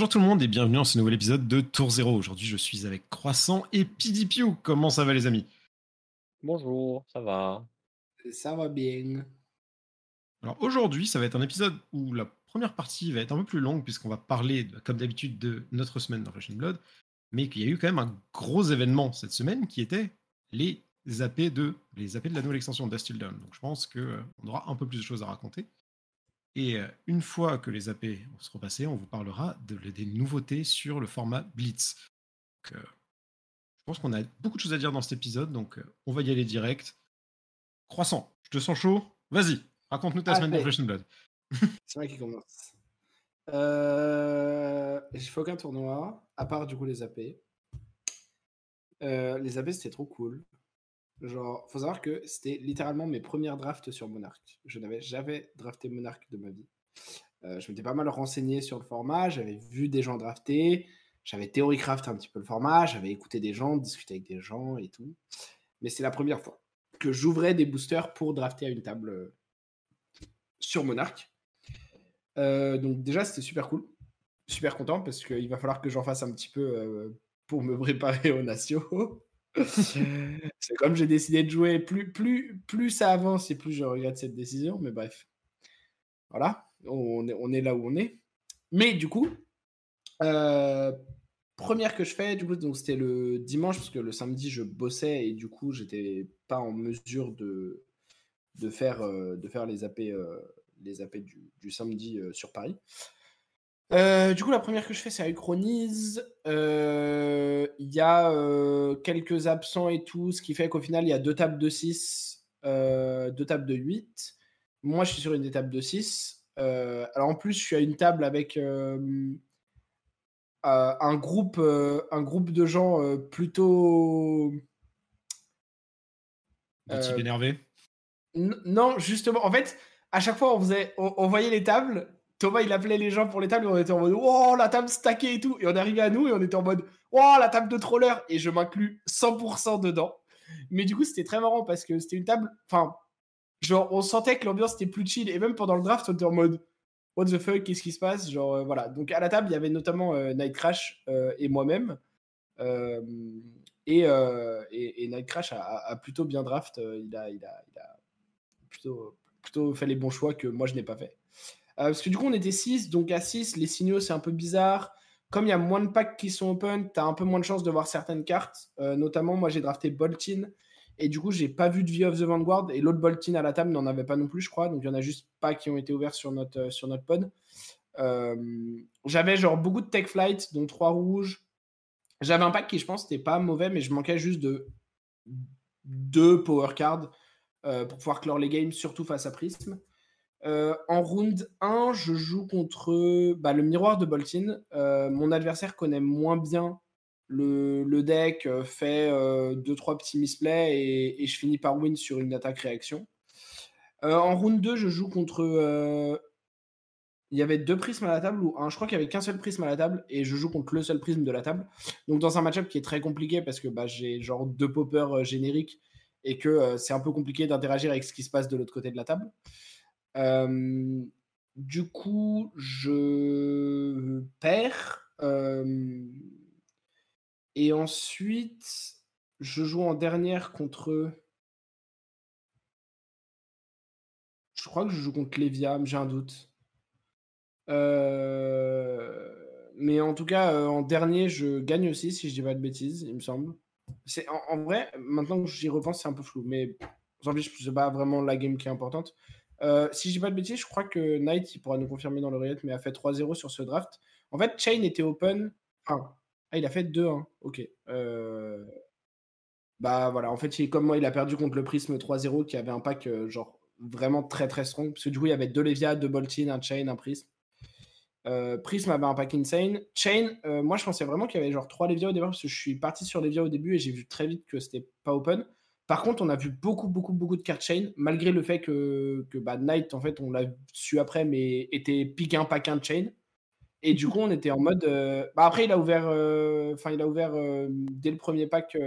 Bonjour tout le monde et bienvenue dans ce nouvel épisode de Tour Zéro. Aujourd'hui, je suis avec Croissant et PDPU. Comment ça va, les amis? Bonjour, ça va? Ça va bien. Alors aujourd'hui, ça va être un épisode où la première partie va être un peu plus longue puisqu'on va parler, comme d'habitude, de notre semaine dans and Blood, mais qu'il y a eu quand même un gros événement cette semaine qui était les AP de les AP de la nouvelle extension Dust Dawn. Donc je pense qu'on aura un peu plus de choses à raconter. Et euh, une fois que les AP seront passés, on vous parlera de, des nouveautés sur le format Blitz. Donc, euh, je pense qu'on a beaucoup de choses à dire dans cet épisode, donc euh, on va y aller direct. Croissant, je te sens chaud? Vas-y, raconte-nous ta semaine de Flesh Blood. C'est moi qui commence. Euh, j'ai fait aucun tournoi, à part du coup les AP. les AP c'était trop cool. Genre, faut savoir que c'était littéralement mes premières drafts sur Monarch. Je n'avais jamais drafté Monarch de ma vie. Euh, je m'étais pas mal renseigné sur le format, j'avais vu des gens drafter, j'avais théorie-craft un petit peu le format, j'avais écouté des gens, discuté avec des gens et tout. Mais c'est la première fois que j'ouvrais des boosters pour drafter à une table euh, sur Monarch. Euh, donc déjà, c'était super cool. Super content parce qu'il va falloir que j'en fasse un petit peu pour me préparer aux nations. c'est comme j'ai décidé de jouer. Plus, plus, plus ça avance et plus je regrette cette décision. Mais bref. Voilà. On est, là où on est. Mais du coup, euh, première que je fais, du coup, donc c'était le dimanche, parce que le samedi, je bossais et du coup, j'étais pas en mesure de, euh, faire les AP, euh, du samedi sur Paris. Euh, du coup, la première que je fais, c'est Uchronise. Euh, il y a euh, quelques absents et tout, ce qui fait qu'au final, il y a deux tables de 6, deux tables de 8. Moi, je suis sur une des tables de 6. alors, en plus, je suis à une table avec un, groupe, un groupe de gens plutôt. De type énervé Non, justement, en fait, à chaque fois, on, faisait, on voyait les tables Thomas, il appelait les gens pour les tables et on était en mode Oh, la table stackée et tout. Et on arrivait à nous et on était en mode Oh, la table de troller. Et je m'inclus 100% dedans. Mais du coup, c'était très marrant parce que c'était une table. Enfin, genre, on sentait que l'ambiance était plus chill. Et même pendant le draft, on était en mode What the fuck, qu'est-ce qui se passe? Genre, euh, voilà. Donc, à la table, il y avait notamment euh, Night Crash euh, et moi-même. Et, et, Night Crash a, plutôt bien draft. il, a, il, a, il a plutôt, plutôt fait les bons choix que moi, je n'ai pas fait. Euh, parce que du coup, on était 6, donc à 6, les signaux, c'est un peu bizarre. Comme il y a moins de packs qui sont open, tu as un peu moins de chance de voir certaines cartes. Euh, notamment, moi, j'ai drafté Boltin. Et du coup, j'ai pas vu de Vie of the Vanguard. Et l'autre Boltin à la table n'en avait pas non plus, je crois. Donc, il y en a juste pas qui ont été ouverts sur notre, euh, pod. J'avais genre beaucoup de Tech Flight, dont 3 rouges. J'avais un pack qui, je pense, n'était pas mauvais, mais je manquais juste de deux power cards pour pouvoir clore les games, surtout face à Prism. Euh, en round 1, je joue contre bah, le miroir de Boltin. Euh, mon adversaire connaît moins bien le, deck, euh, fait 2-3 petits misplays et, je finis par win sur une attaque-réaction. en round 2, je joue contre. Il y avait deux prismes à la table, ou un, je crois qu'il y avait qu'un seul prisme à la table, et je joue contre le seul prisme de la table. Donc dans un match-up qui est très compliqué parce que bah, j'ai genre deux poppers génériques et que c'est un peu compliqué d'interagir avec ce qui se passe de l'autre côté de la table. Du coup, je perds. Et ensuite, je joue en dernière contre. Je crois que je joue contre Lévia, j'ai un doute. Mais en tout cas, en dernier, je gagne aussi, si je dis pas de bêtises, il me semble. C'est en, vrai, maintenant que j'y repense, c'est un peu flou. Mais je sais pas vraiment la game qui est importante. Euh, si je pas de bêtises, je crois que Knight, il pourra nous confirmer dans l'oreillette, mais a fait 3-0 sur ce draft. En fait, Chain était open. ah, il a fait 2-1. Ok. Euh, bah voilà, en fait, comme moi, il a perdu contre le Prism 3-0 qui avait un pack euh, genre vraiment très très strong. Parce que du coup, il y avait deux Levia, deux Boltin, un Chain, un Prism. Prism avait un pack insane. Chain, moi je pensais vraiment qu'il y avait genre 3 Levia au départ parce que je suis parti sur Levia au début et j'ai vu très vite que c'était pas open. Par contre, on a vu beaucoup, beaucoup, beaucoup de cartes chain, malgré le fait que, que bah, Knight, en fait, on l'a su après, mais était pick un pack un chain. Et du coup, on était en mode. Euh, bah, après, il a ouvert. Euh, enfin, il a ouvert euh, dès le premier pack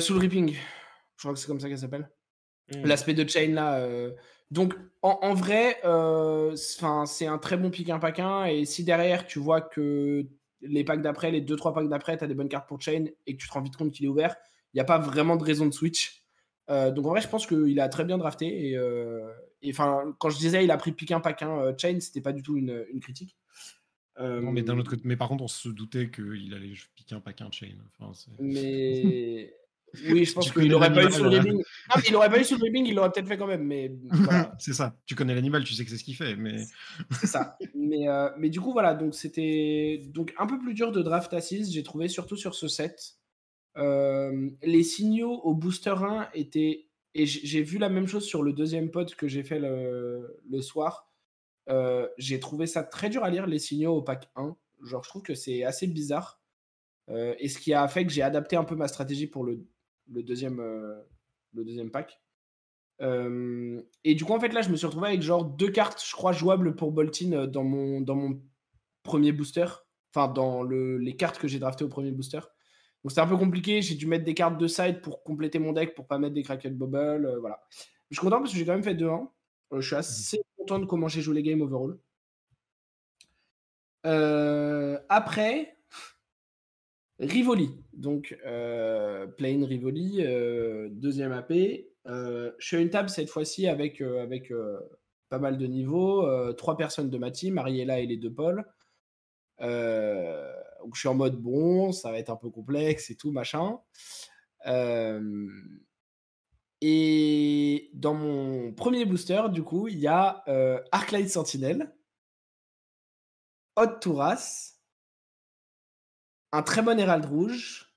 Soul Ripping. Je crois que c'est comme ça qu'elle s'appelle. Hmm. L'aspect de chain là, Donc, en, en vrai, c'est- un très bon pick un pack 1. Et si derrière, tu vois que les packs d'après, les 2-3 packs d'après, tu as des bonnes cartes pour chain et que tu te rends vite compte qu'il est ouvert, il n'y a pas vraiment de raison de switch. Euh, donc, en vrai, je pense qu'il a très bien drafté. Et, euh, et, 'fin, quand je disais il a pris pack 1 euh, chain, c'était pas du tout une, une critique. Non, mais d'un Euh, autre côté, mais par contre, on se doutait qu'il allait piquer un pack un chain. Enfin, Mais oui, je pense qu'il n'aurait pas eu sur le. Non, mais il n'aurait pas eu sur le ribbing, il l'aurait peut-être fait quand même. Mais voilà, c'est ça. Tu connais l'animal, tu sais que c'est ce qu'il fait. Mais c'est ça. Mais, euh, mais du coup, voilà, donc c'était donc un peu plus dur de draft à 6, j'ai trouvé, surtout sur ce set. Euh, les signaux au booster 1 étaient. Et j'ai vu la même chose sur le deuxième pod que j'ai fait le, le soir. Euh, j'ai trouvé ça très dur à lire, les signaux au pack 1. Genre, je trouve que c'est assez bizarre. Et ce qui a fait que j'ai adapté un peu ma stratégie pour le, le deuxième, euh, le deuxième pack. Euh, et du coup, en fait, là, je me suis retrouvé avec genre deux cartes, je crois, jouables pour Boltin euh, dans mon, dans mon premier booster. Enfin, dans le, les cartes que j'ai draftées au premier booster. Donc, c'était un peu compliqué. J'ai dû mettre des cartes de side pour compléter mon deck, pour pas mettre des Kraken Bubble. euh, voilà. Je suis content parce que j'ai quand même fait 2-1. Euh, je suis assez content de comment j'ai joué les games overall. Euh, après, Rivoli. Donc, euh, Plain Rivoli, euh, deuxième AP. Euh, je suis à une table cette fois-ci avec, avec pas mal de niveaux. trois personnes de ma team, Mariella et les deux Paul. Donc, je suis en mode bon, ça va être un peu complexe et tout, machin. Et dans mon premier booster, du coup, il y a Arclight Sentinel, Hot Touras, un très bon Hérald Rouge,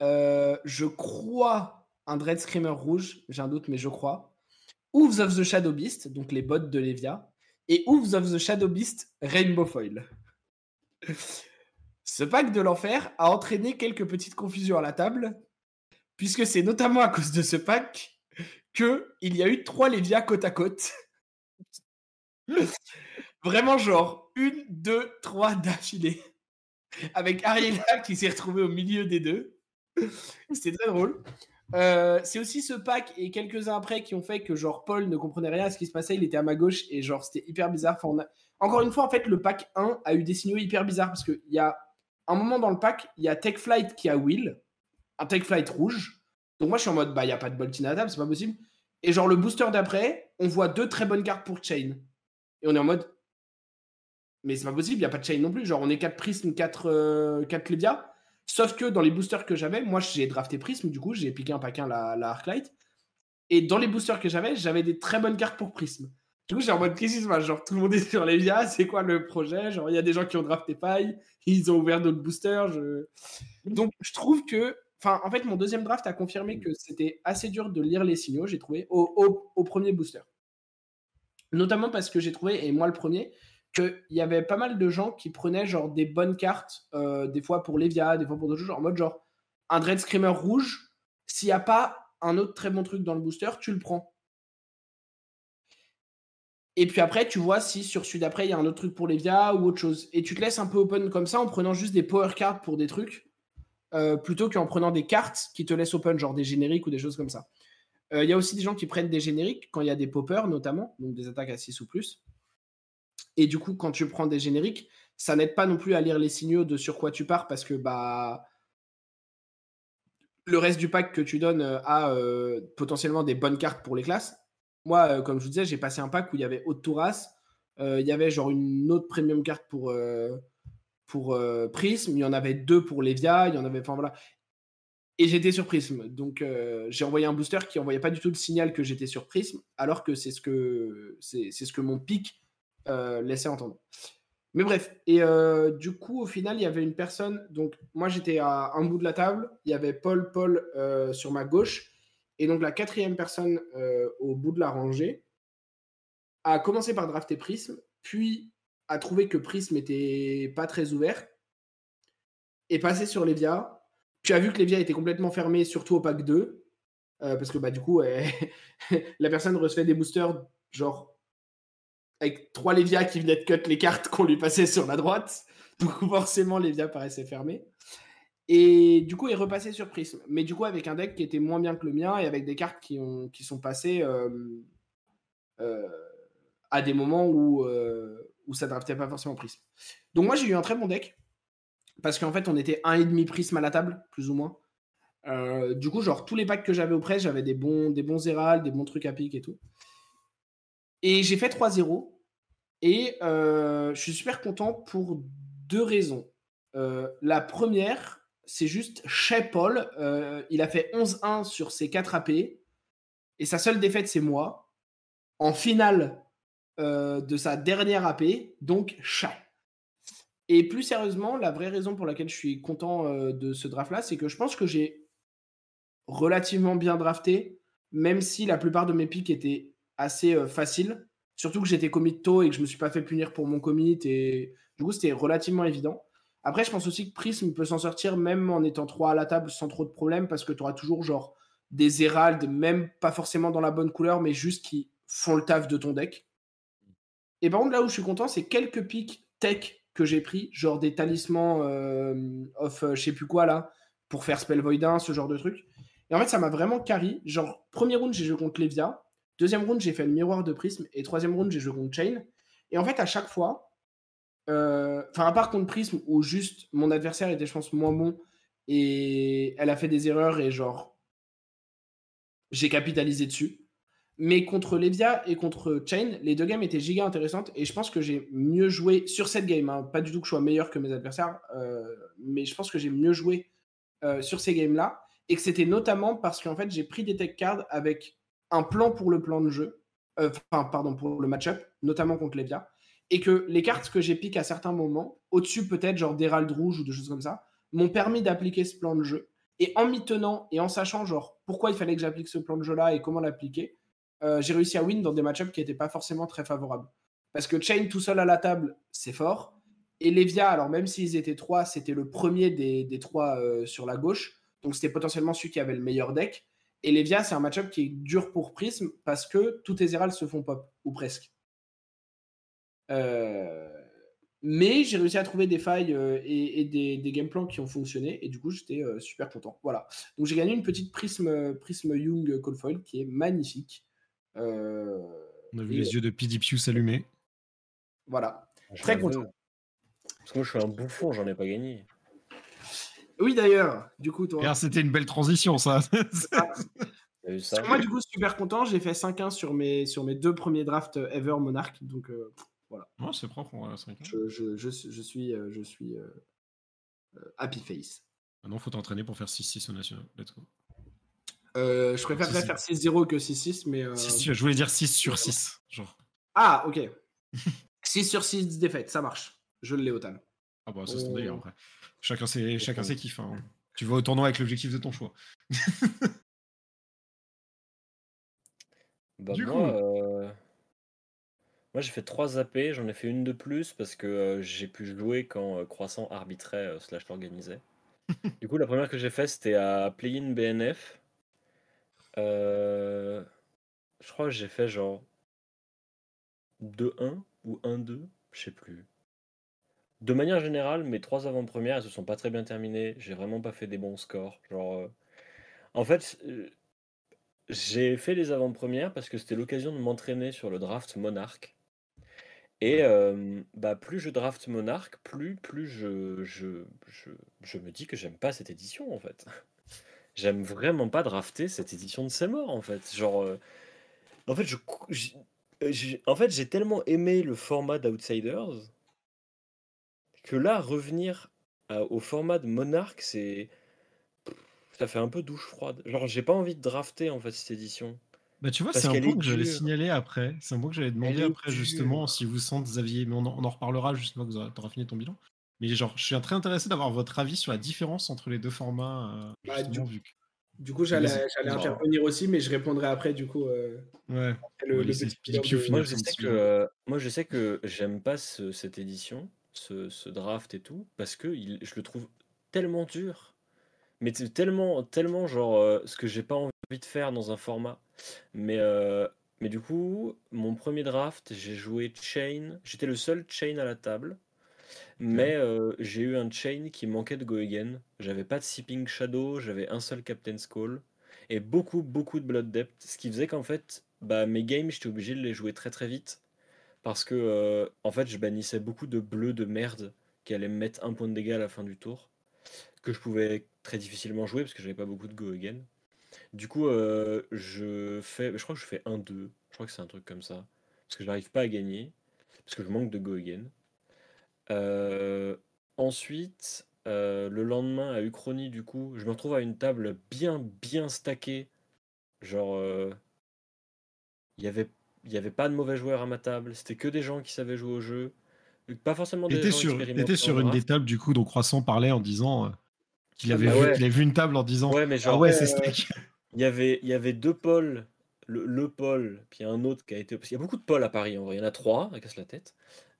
euh, je crois un Dread Screamer Rouge, j'ai un doute, mais je crois, Hooves of the Shadow Beast, donc les bottes de Levia, et Hooves of the Shadow Beast Rainbow Foil. Ce pack de l'enfer a entraîné quelques petites confusions à la table, puisque c'est notamment à cause de ce pack que il y a eu trois Lévia côte à côte. Vraiment genre une, deux, trois d'affilée. Avec Ariella qui s'est retrouvée au milieu des deux. C'était très drôle. Euh, c'est aussi ce pack et quelques-uns après qui ont fait que genre Paul ne comprenait rien à ce qui se passait, il était à ma gauche et genre c'était hyper bizarre. Encore une fois, en fait, le pack 1 a eu des signaux hyper bizarres parce qu'il y a un moment dans le pack, il y a Tech Flight qui a Will, un Tech Flight rouge. Donc moi je suis en mode bah il n'y a pas de Boltin à table, c'est pas possible. Et genre le booster d'après, on voit deux très bonnes cartes pour Chain. Et on est en mode mais c'est pas possible, il n'y a pas de Chain non plus. Genre on est 4 Prism, 4, euh, 4 Levia. Sauf que dans les boosters que j'avais, moi j'ai drafté Prism, du coup j'ai piqué un paquin la, la Arclight. Et dans les boosters que j'avais, j'avais des très bonnes cartes pour Prism. Du coup, j'ai en mode passe? Genre tout le monde est sur Levia, c'est quoi le projet? Genre il y a des gens qui ont drafté paille, ils ont ouvert d'autres boosters. Donc je trouve que. Enfin, en fait, mon deuxième draft a confirmé que c'était assez dur de lire les signaux, j'ai trouvé, au premier booster. Notamment parce que j'ai trouvé, et moi le premier, qu'il y avait pas mal de gens qui prenaient genre des bonnes cartes, euh, des fois pour Levia, des fois pour d'autres choses, en mode genre un Dread Screamer rouge, s'il n'y a pas un autre très bon truc dans le booster, tu le prends. Et puis après, tu vois si sur celui d'après, il y a un autre truc pour Levia ou autre chose. Et tu te laisses un peu open comme ça en prenant juste des power cards pour des trucs, euh, plutôt qu'en prenant des cartes qui te laissent open, genre des génériques ou des choses comme ça. Euh, Il y a aussi des gens qui prennent des génériques quand il y a des poppers, notamment, donc des attaques à 6 ou plus. Et du coup, quand tu prends des génériques, ça n'aide pas non plus à lire les signaux de sur quoi tu pars parce que bah le reste du pack que tu donnes euh, a euh, potentiellement des bonnes cartes pour les classes. Moi, euh, comme je vous disais, j'ai passé un pack où il y avait Haute Touras, il y avait genre une autre premium carte pour, pour Prism, il y en avait deux pour Levia, il y en avait. Enfin voilà. Et j'étais sur Prism. Donc j'ai envoyé un booster qui envoyait pas du tout le signal que j'étais sur Prism, alors que c'est ce que c'est ce que mon pic euh, laissait entendre. Mais bref, et euh, du coup, au final, il y avait une personne. Donc, moi, j'étais à un bout de la table. Il y avait Paul, Paul euh, sur ma gauche. Et donc, la quatrième personne au bout de la rangée a commencé par drafter Prism, puis a trouvé que Prism était pas très ouvert, est passé sur Levia. Tu as vu que Levia était complètement fermé, surtout au pack 2. euh, parce que bah, du coup, la personne recevait des boosters genre avec trois Lévia qui venaient de cut les cartes qu'on lui passait sur la droite. Donc forcément, Lévia paraissait fermé. Et du coup, il repassé sur Prism. Mais du coup, avec un deck qui était moins bien que le mien et avec des cartes qui, ont, qui sont passées euh, euh, à des moments où, euh, où ça draftait pas forcément prisme. Donc moi j'ai eu un très bon deck parce qu'en fait on était un et demi prisme à la table, plus ou moins. Euh, du coup, genre tous les packs que j'avais au j'avais des bons, des bons Zéral, des bons trucs à pique et tout. Et j'ai fait 3-0. Et euh, je suis super content pour deux raisons. Euh, la première, c'est juste chez Paul. euh, il a fait 11-1 sur ses 4 AP. Et sa seule défaite, c'est moi. En finale de sa dernière AP. Donc, chat. Et plus sérieusement, la vraie raison pour laquelle je suis content de ce draft-là, c'est que je pense que j'ai relativement bien drafté, même si la plupart de mes picks étaient assez euh, faciles. Surtout que j'étais commit tôt et que je me suis pas fait punir pour mon commit. Et du coup, c'était relativement évident. Après, je pense aussi que Prism peut s'en sortir même en étant 3 à la table sans trop de problèmes parce que tu auras toujours genre des Herald, même pas forcément dans la bonne couleur, mais juste qui font le taf de ton deck. Et par contre, là où je suis content, c'est quelques picks tech que j'ai pris, genre des talismans euh, of euh, je sais plus quoi là, pour faire Spell Void 1, ce genre de truc. Et en fait, ça m'a vraiment carry. Genre, premier round, j'ai joué contre Levia. Deuxième round, j'ai fait le miroir de prisme. Et troisième round, j'ai joué contre Chain. Et en fait, à chaque fois, euh, enfin, à part contre prisme, où juste mon adversaire était, je pense, moins bon. Et elle a fait des erreurs et genre, j'ai capitalisé dessus. Mais contre Levia et contre Chain, les deux games étaient giga intéressantes. Et je pense que j'ai mieux joué sur cette game. hein. Pas du tout que je sois meilleur que mes adversaires. euh, mais je pense que j'ai mieux joué euh, sur ces games-là. Et que c'était notamment parce qu'en fait, j'ai pris des tech cards avec un plan pour le plan de jeu. euh, Enfin, pardon, pour le match-up, notamment contre Levia. Et que les cartes que j'ai piquées à certains moments, au-dessus peut-être, genre d'Hérald Rouge ou de choses comme ça, m'ont permis d'appliquer ce plan de jeu. Et en m'y tenant et en sachant, genre, pourquoi il fallait que j'applique ce plan de jeu-là et comment l'appliquer, euh, j'ai réussi à win dans des match-ups qui n'étaient pas forcément très favorables. Parce que Chain tout seul à la table, c'est fort. Et Levia, alors même s'ils étaient trois, c'était le premier des, des trois euh, sur la gauche. Donc c'était potentiellement celui qui avait le meilleur deck. Et Levia, c'est un match-up qui est dur pour Prism parce que tous tes Heralds se font pop, ou presque. Euh, Mais j'ai réussi à trouver des failles euh, et, et des, des game plans qui ont fonctionné. Et du coup, j'étais euh, super content. Voilà. Donc j'ai gagné une petite Prism, Prism Young Cold Foil qui est magnifique. Euh, On a vu Et- les yeux de PDPU s'allumer. Voilà. Très content. Parce que moi, je suis un bouffon, j'en ai pas gagné. Oui, d'ailleurs, du coup, toi. C'était une belle transition, ça. Vu ça Moi, du coup, super content. J'ai fait 5-1 sur mes, sur mes deux premiers drafts ever Monarch. Donc, euh, Ouais, c'est propre, on va 5 je, je, je, je suis, euh, je suis euh, euh, happy face. Maintenant, faut t'entraîner pour faire 6-6 au national. Let's go. Euh, je préférerais faire 6-0 que 6-6, mais. euh, Six- je voulais dire 6 sur 6. Genre. Ah, ok. 6 sur 6 défaites, ça marche. Je l'ai au tal. Ah bah, ça, c'est ton délire Oh. après. Chacun ses, chacun ses kiffs. hein. Tu vas au tournoi avec l'objectif de ton choix. Bah, Du moi, euh, moi j'ai fait 3 AP, j'en ai fait une de plus parce que euh, j'ai pu jouer quand euh, Croissant arbitrait euh, slash l'organisait. du coup, la première que j'ai fait c'était à Play-in BNF. Euh, je crois que j'ai fait genre 2-1 ou 1-2, je sais plus. De manière générale, mes trois avant-premières, elles se sont pas très bien terminées. J'ai vraiment pas fait des bons scores. Genre, euh, en fait, euh, j'ai fait les avant-premières parce que c'était l'occasion de m'entraîner sur le draft Monarch. Et euh, bah, plus je draft Monarch, plus, plus je, je, je, je me dis que j'aime pas cette édition en fait. J'aime vraiment pas drafter cette édition de C'est mort en fait. Genre, euh, en fait, je, en fait, j'ai tellement aimé le format d'Outsiders que là, revenir à- au format de Monarch, c'est. Ça fait un peu douche froide. Genre, j'ai pas envie de drafter en fait cette édition. Bah, tu vois, c'est un point que j'allais signaler après. C'est un point que j'allais demander après, justement, si vous sentez, Xavier. Mais on en, on en reparlera justement que vous aurez t'auras fini ton bilan. Mais genre, je suis très intéressé d'avoir votre avis sur la différence entre les deux formats. euh, Bah, du- vu que- Du coup, j'allais intervenir aussi, mais je répondrai après, du coup. euh, Ouais. après le, Ouais, le petit. Moi, je sais que, euh, moi, je sais que j'aime pas ce- cette édition, ce, ce draft et tout, parce que il- je le trouve tellement dur. Mais tellement, tellement genre euh, ce que j'ai pas envie de faire dans un format. Mais, euh, mais du coup, mon premier draft, j'ai joué Chain. J'étais le seul Chain à la table. Mais euh, j'ai eu un Chain qui manquait de Go Again. J'avais pas de Sipping Shadow, j'avais un seul Captain's Call. Et beaucoup, beaucoup de Blood Depth. Ce qui faisait qu'en fait, bah, mes games, j'étais obligé de les jouer très très vite. Parce que, euh, en fait, je bannissais beaucoup de bleus de merde qui allaient me mettre un point de dégâts à la fin du tour. Que je pouvais très difficilement jouer parce que j'avais pas beaucoup de go again. Du coup, euh, je fais. Je crois que je fais 1-2. Je crois que c'est un truc comme ça. Parce que je n'arrive pas à gagner. Parce que je manque de go again. Euh, ensuite, euh, le lendemain à Uchronie, du coup, je me retrouve à une table bien, bien stackée. Genre, il y avait, il y avait pas de mauvais joueurs à ma table. C'était que des gens qui savaient jouer au jeu. Pas forcément des T'étais gens sur, t'étais sur une des tables du coup dont Croissant parlait en disant euh, qu'il avait, bah vu, ouais. qu'il avait vu une table en disant Ouais, mais Ah genre, ouais, c'est euh, steak. il y avait, il y avait deux pôles. Le, le pôle, puis un autre qui a été. Parce qu'il y a beaucoup de pôles à Paris en vrai. Il y en a trois, ça casse la tête.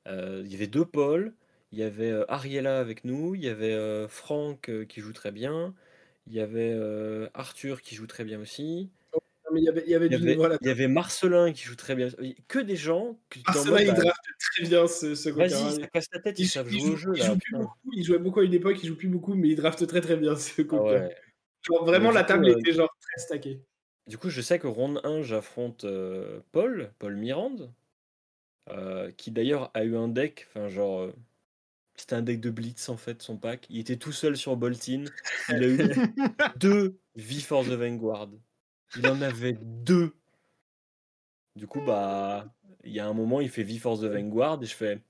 Euh, il y avait deux pôles. Il y avait euh, Ariella avec nous. Il y avait Franck qui joue très bien. Il y avait Arthur qui joue très bien aussi. Mais il y avait, il y avait Il y avait, niveau à la il y avait Marcelin qui joue très bien. Que des gens que Marcelin, il bah, draft très bien ce, ce. Vas-y, ça casse la tête, ils Il, savent il jouer au jeu il là. joue plus beaucoup, il jouait beaucoup à une époque, il joue plus beaucoup, mais il draft très très bien ce Ah ouais. Genre, vraiment, Mais la du table coup, euh, était genre très stackée. Du coup, je sais que ronde 1, j'affronte euh, Paul, Paul Mirande, euh, qui d'ailleurs a eu un deck, enfin genre, euh, c'était un deck de Blitz en fait, son pack. Il était tout seul sur Boltin. Il a eu deux V for the Vanguard. Il en avait deux. Du coup, bah, il y a un moment, il fait V for the Vanguard et je fais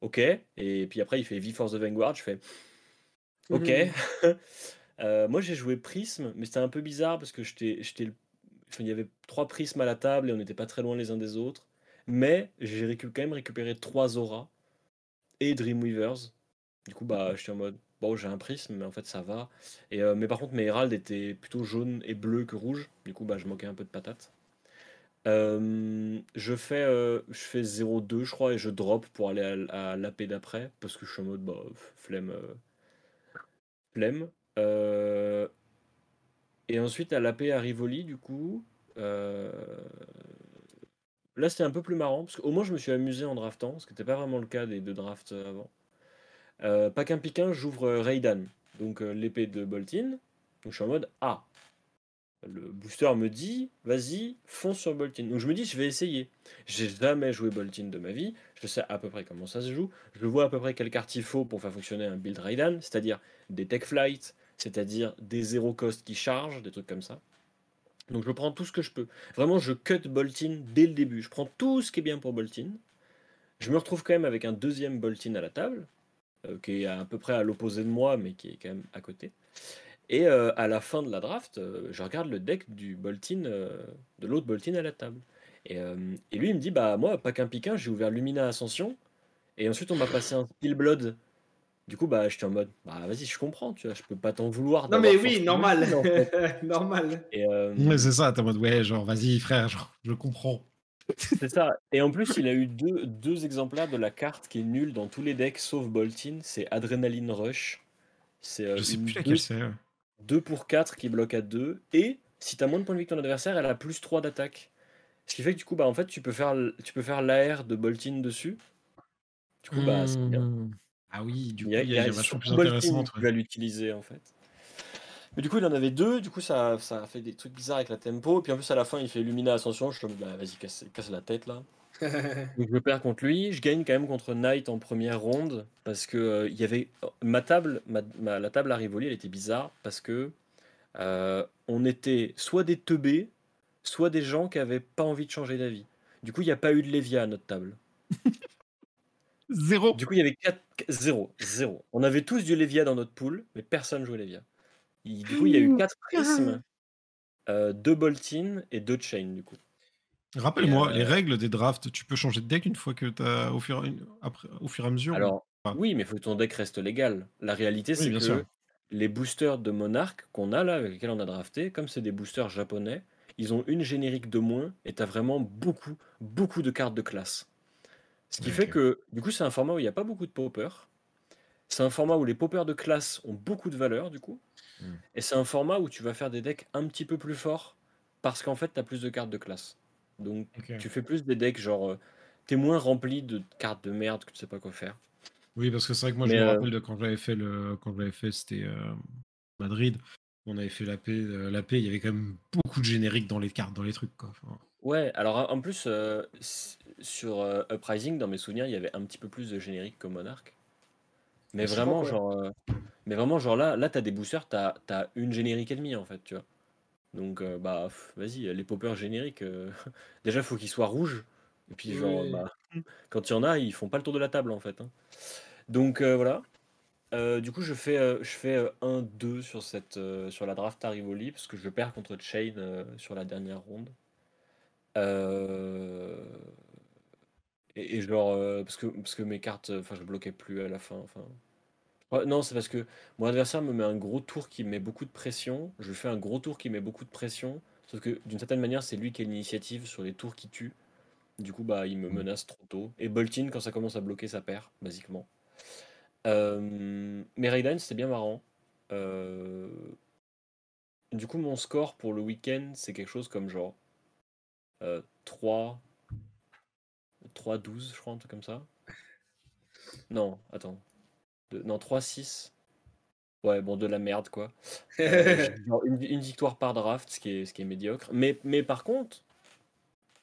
OK. Et puis après, il fait V for the Vanguard, je fais OK. Mhm. Euh, moi, j'ai joué Prisme, mais c'était un peu bizarre parce que j'étais, il y avait trois prismes à la table et on n'était pas très loin les uns des autres. Mais j'ai récu- quand même récupéré trois auras et Dreamweavers. Du coup, bah, j'étais en mode bon, j'ai un prisme, mais en fait, ça va. Et, euh, mais par contre, mes Herald étaient plutôt jaunes et bleus que rouges. Du coup, bah, je manquais un peu de patate. Euh, je fais, euh, je fais 0-2, je crois, et je drop pour aller à, l'AP d'après parce que je suis en mode bah, flemme. euh, flemme. Et ensuite, à l'AP à Rivoli, du coup, là c'était un peu plus marrant, parce qu'au moins je me suis amusé en draftant, ce qui n'était pas vraiment le cas des deux drafts avant. Euh, Paquin Piquin, j'ouvre euh, Raiden, donc euh, l'épée de Boltin. Donc je suis en mode Ah Le booster me dit Vas-y, fonce sur Boltin. Donc je me dis Je vais essayer. J'ai jamais joué Boltin de ma vie, je sais à peu près comment ça se joue, je vois à peu près quelle carte il faut pour faire fonctionner un build Raiden, c'est-à-dire des tech flight, c'est-à-dire des zéro cost qui chargent, des trucs comme ça. Donc je prends tout ce que je peux. Vraiment, je cut Boltin dès le début. Je prends tout ce qui est bien pour Boltin. Je me retrouve quand même avec un deuxième Boltin à la table, euh, qui est à peu près à l'opposé de moi, mais qui est quand même à côté. Et euh, à la fin de la draft, euh, je regarde le deck du Boltin, euh, de l'autre Boltin à la table. Et, euh, et lui, il me dit Bah, moi, pas qu'un piquin, j'ai ouvert Lumina Ascension. Et ensuite, on m'a passé un Steel Blood. Du coup, bah, j'étais en mode Bah, vas-y, je comprends, tu vois, je peux pas t'en vouloir. Non, mais oui, normal. Normal. Et, euh, Ouais, c'est ça, t'es en mode Ouais, genre, vas-y, frère, genre, je comprends. C'est ça. Et en plus, il a eu deux, deux exemplaires de la carte qui est nulle dans tous les decks sauf Boltin. C'est Adrenaline Rush. C'est euh, Je sais plus 2, laquelle c'est. ouais. 2 pour 4 qui bloque à 2. Et si tu as moins de points de vie que ton adversaire, elle a plus 3 d'attaque. Ce qui fait que du coup, bah, en fait, tu peux faire, tu peux faire l'AR de Boltin dessus. Du coup, bah, c'est bien. Mmh. Ah oui, du coup, Il y a, il y y a, il y a surtout plus qui va l'utiliser en fait. Mais du coup, il en avait deux, du coup, ça, ça a fait des trucs bizarres avec la tempo. Et puis en plus, à la fin, il fait Lumina Ascension. Je suis comme, bah, vas-y, casse, casse la tête là. Donc je perds contre lui, je gagne quand même contre Knight en première ronde parce que euh, il y avait ma table, ma, ma- la table à Rivoli, elle était bizarre parce que euh, on était soit des teubés, soit des gens qui avaient pas envie de changer d'avis. Du coup, il n'y a pas eu de Lévia à notre table. Zéro. Du coup, il y avait 4 0 0. On avait tous du Lévia dans notre pool, mais personne jouait Lévia. Il- du coup, il y a eu 4 prismes, 2 Boltin et 2 Chain du coup. Rappelle-moi, Et, euh, les règles des drafts, tu peux changer de deck une fois que t'as au fur, une- après, au fur et à mesure Alors, oui, mais il faut que ton deck reste légal. La réalité, c'est que sûr. les boosters de Monarch qu'on a là, avec lesquels on a drafté, comme c'est des boosters japonais, ils ont une générique de moins et tu as vraiment beaucoup, beaucoup de cartes de classe. Ce qui fait que, du coup, c'est un format où il n'y a pas beaucoup de poppers. C'est un format où les poppers de classe ont beaucoup de valeur, du coup. Hmm. Et c'est un format où tu vas faire des decks un petit peu plus forts parce qu'en fait, tu as plus de cartes de classe. Donc, tu fais plus des decks genre. euh, T'es moins rempli de cartes de merde que tu sais pas quoi faire. Oui, parce que c'est vrai que moi, je me euh, rappelle de quand j'avais fait le, quand j'avais fait, c'était euh, Madrid. On avait fait l'AP, euh, l'AP, il y avait quand même beaucoup de génériques dans les cartes, dans les trucs. Quoi. Enfin, Ouais, alors en plus, euh, sur euh, Uprising, dans mes souvenirs, il y avait un petit peu plus de générique que Monarch. Mais vraiment, genre, euh, mais vraiment, genre là, là, t'as des boosters, t'as, t'as une générique et demie en fait, tu vois. Donc, euh, bah, vas-y, les poppers génériques, euh, déjà, faut qu'ils soient rouges. Et puis, genre, Oui. bah, quand il y en a, ils font pas le tour de la table en fait. hein. Donc, voilà. Du coup, je fais, je fais euh, 1-2 sur, cette, sur la draft à Rivoli, parce que je perds contre Chain sur la dernière ronde. Euh, Et, et genre, euh, parce que, parce que mes cartes, enfin, je bloquais plus à la fin. Enfin, Ouais, non, c'est parce que mon adversaire me met un gros tour qui met beaucoup de pression. Je lui fais un gros tour qui met beaucoup de pression. Sauf que d'une certaine manière, c'est lui qui a l'initiative sur les tours qui tuent. Du coup, bah, il me menace trop tôt. Et Boltin, quand ça commence à bloquer, ça perd, basiquement. Euh, mais Raiden, c'était bien marrant. Euh, Du coup, mon score pour le week-end, c'est quelque chose comme genre euh, 3, 3-12, je crois, un truc comme ça. Non, attends. De- non, 3-6. Ouais, bon, de la merde, quoi. Euh, une, une victoire par draft, ce qui est, ce qui est médiocre. Mais, mais par contre,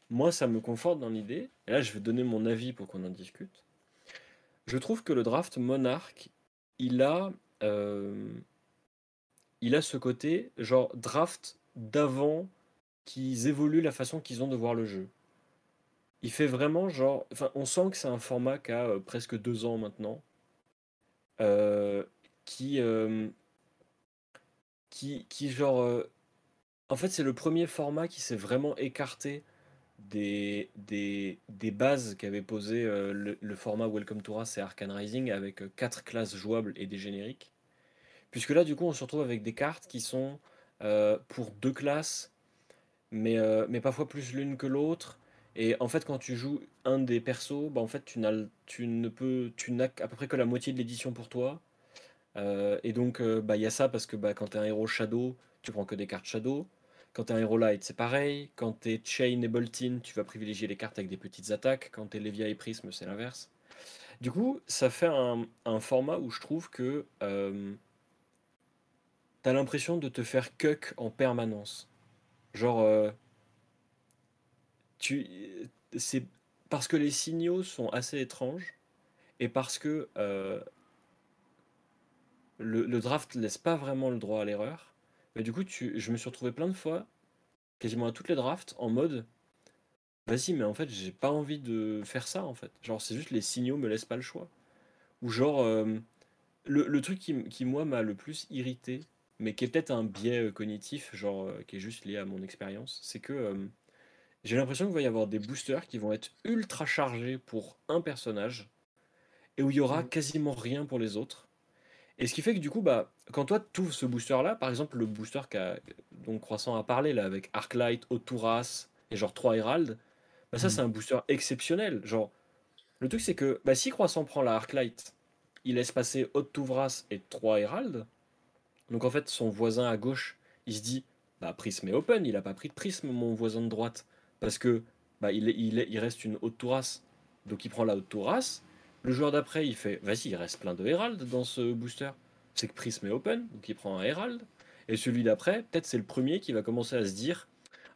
moi, ça me conforte dans l'idée. Et là, je vais donner mon avis pour qu'on en discute. Je trouve que le draft Monarch, il a, euh, il a ce côté, genre draft d'avant qu'ils évoluent la façon qu'ils ont de voir le jeu. Il fait vraiment genre. Enfin, on sent que c'est un format qui a euh, presque deux ans maintenant. euh, qui, euh, qui, qui, genre. en fait, c'est le premier format qui s'est vraiment écarté des, des, des bases qu'avait posé le, format Welcome to Wrath et Arcane Rising avec quatre classes jouables et des génériques. Puisque là, du coup, on se retrouve avec des cartes qui sont pour deux classes, mais, mais parfois plus l'une que l'autre. Et en fait, quand tu joues un des persos, bah, en fait, tu, tu ne peux, tu n'as à peu près que la moitié de l'édition pour toi. Euh, et donc, euh, bah, il y a ça parce que bah, quand tu es un héros Shadow, tu prends que des cartes Shadow. Quand tu es un héros Light, c'est pareil. Quand tu es Chain et Boltin, tu vas privilégier les cartes avec des petites attaques. Quand tu es Levia et Prism, c'est l'inverse. Du coup, ça fait un, un format où je trouve que euh, tu as l'impression de te faire cuck en permanence. Genre, euh, tu, c'est parce que les signaux sont assez étranges et parce que euh, le, draft laisse pas vraiment le droit à l'erreur. Mais du coup, tu, je me suis retrouvé plein de fois, quasiment à toutes les drafts, en mode vas-y, mais en fait, j'ai pas envie de faire ça en fait. Genre, c'est juste les signaux me laissent pas le choix. Ou genre, euh, le, le truc qui, qui, moi, m'a le plus irrité, mais qui est peut-être un biais euh, cognitif, genre, qui est juste lié à mon expérience, c'est que j'ai l'impression qu'il va y avoir des boosters qui vont être ultra chargés pour un personnage et où il y aura Mhm. quasiment rien pour les autres. Et ce qui fait que du coup, bah, quand toi tu ouvres ce booster-là, par exemple le booster qu'a donc Croissant a parlé là avec Arclight, Oturas et genre 3 Herald, bah ça Mhm. c'est un booster exceptionnel. Genre, le truc c'est que bah, si Croissant prend la Arclight, il laisse passer Otuvras et 3 Herald. Donc en fait son voisin à gauche, il se dit bah Prism est open, il a pas pris de Prism mon voisin de droite parce que bah il, il, est- il reste une Oturas. Donc il prend la Oturas. Le joueur d'après, il fait vas-y, il reste plein de Herald dans ce booster. C'est que Prism est open, donc il prend un Herald. Et celui d'après, peut-être c'est le premier qui va commencer à se dire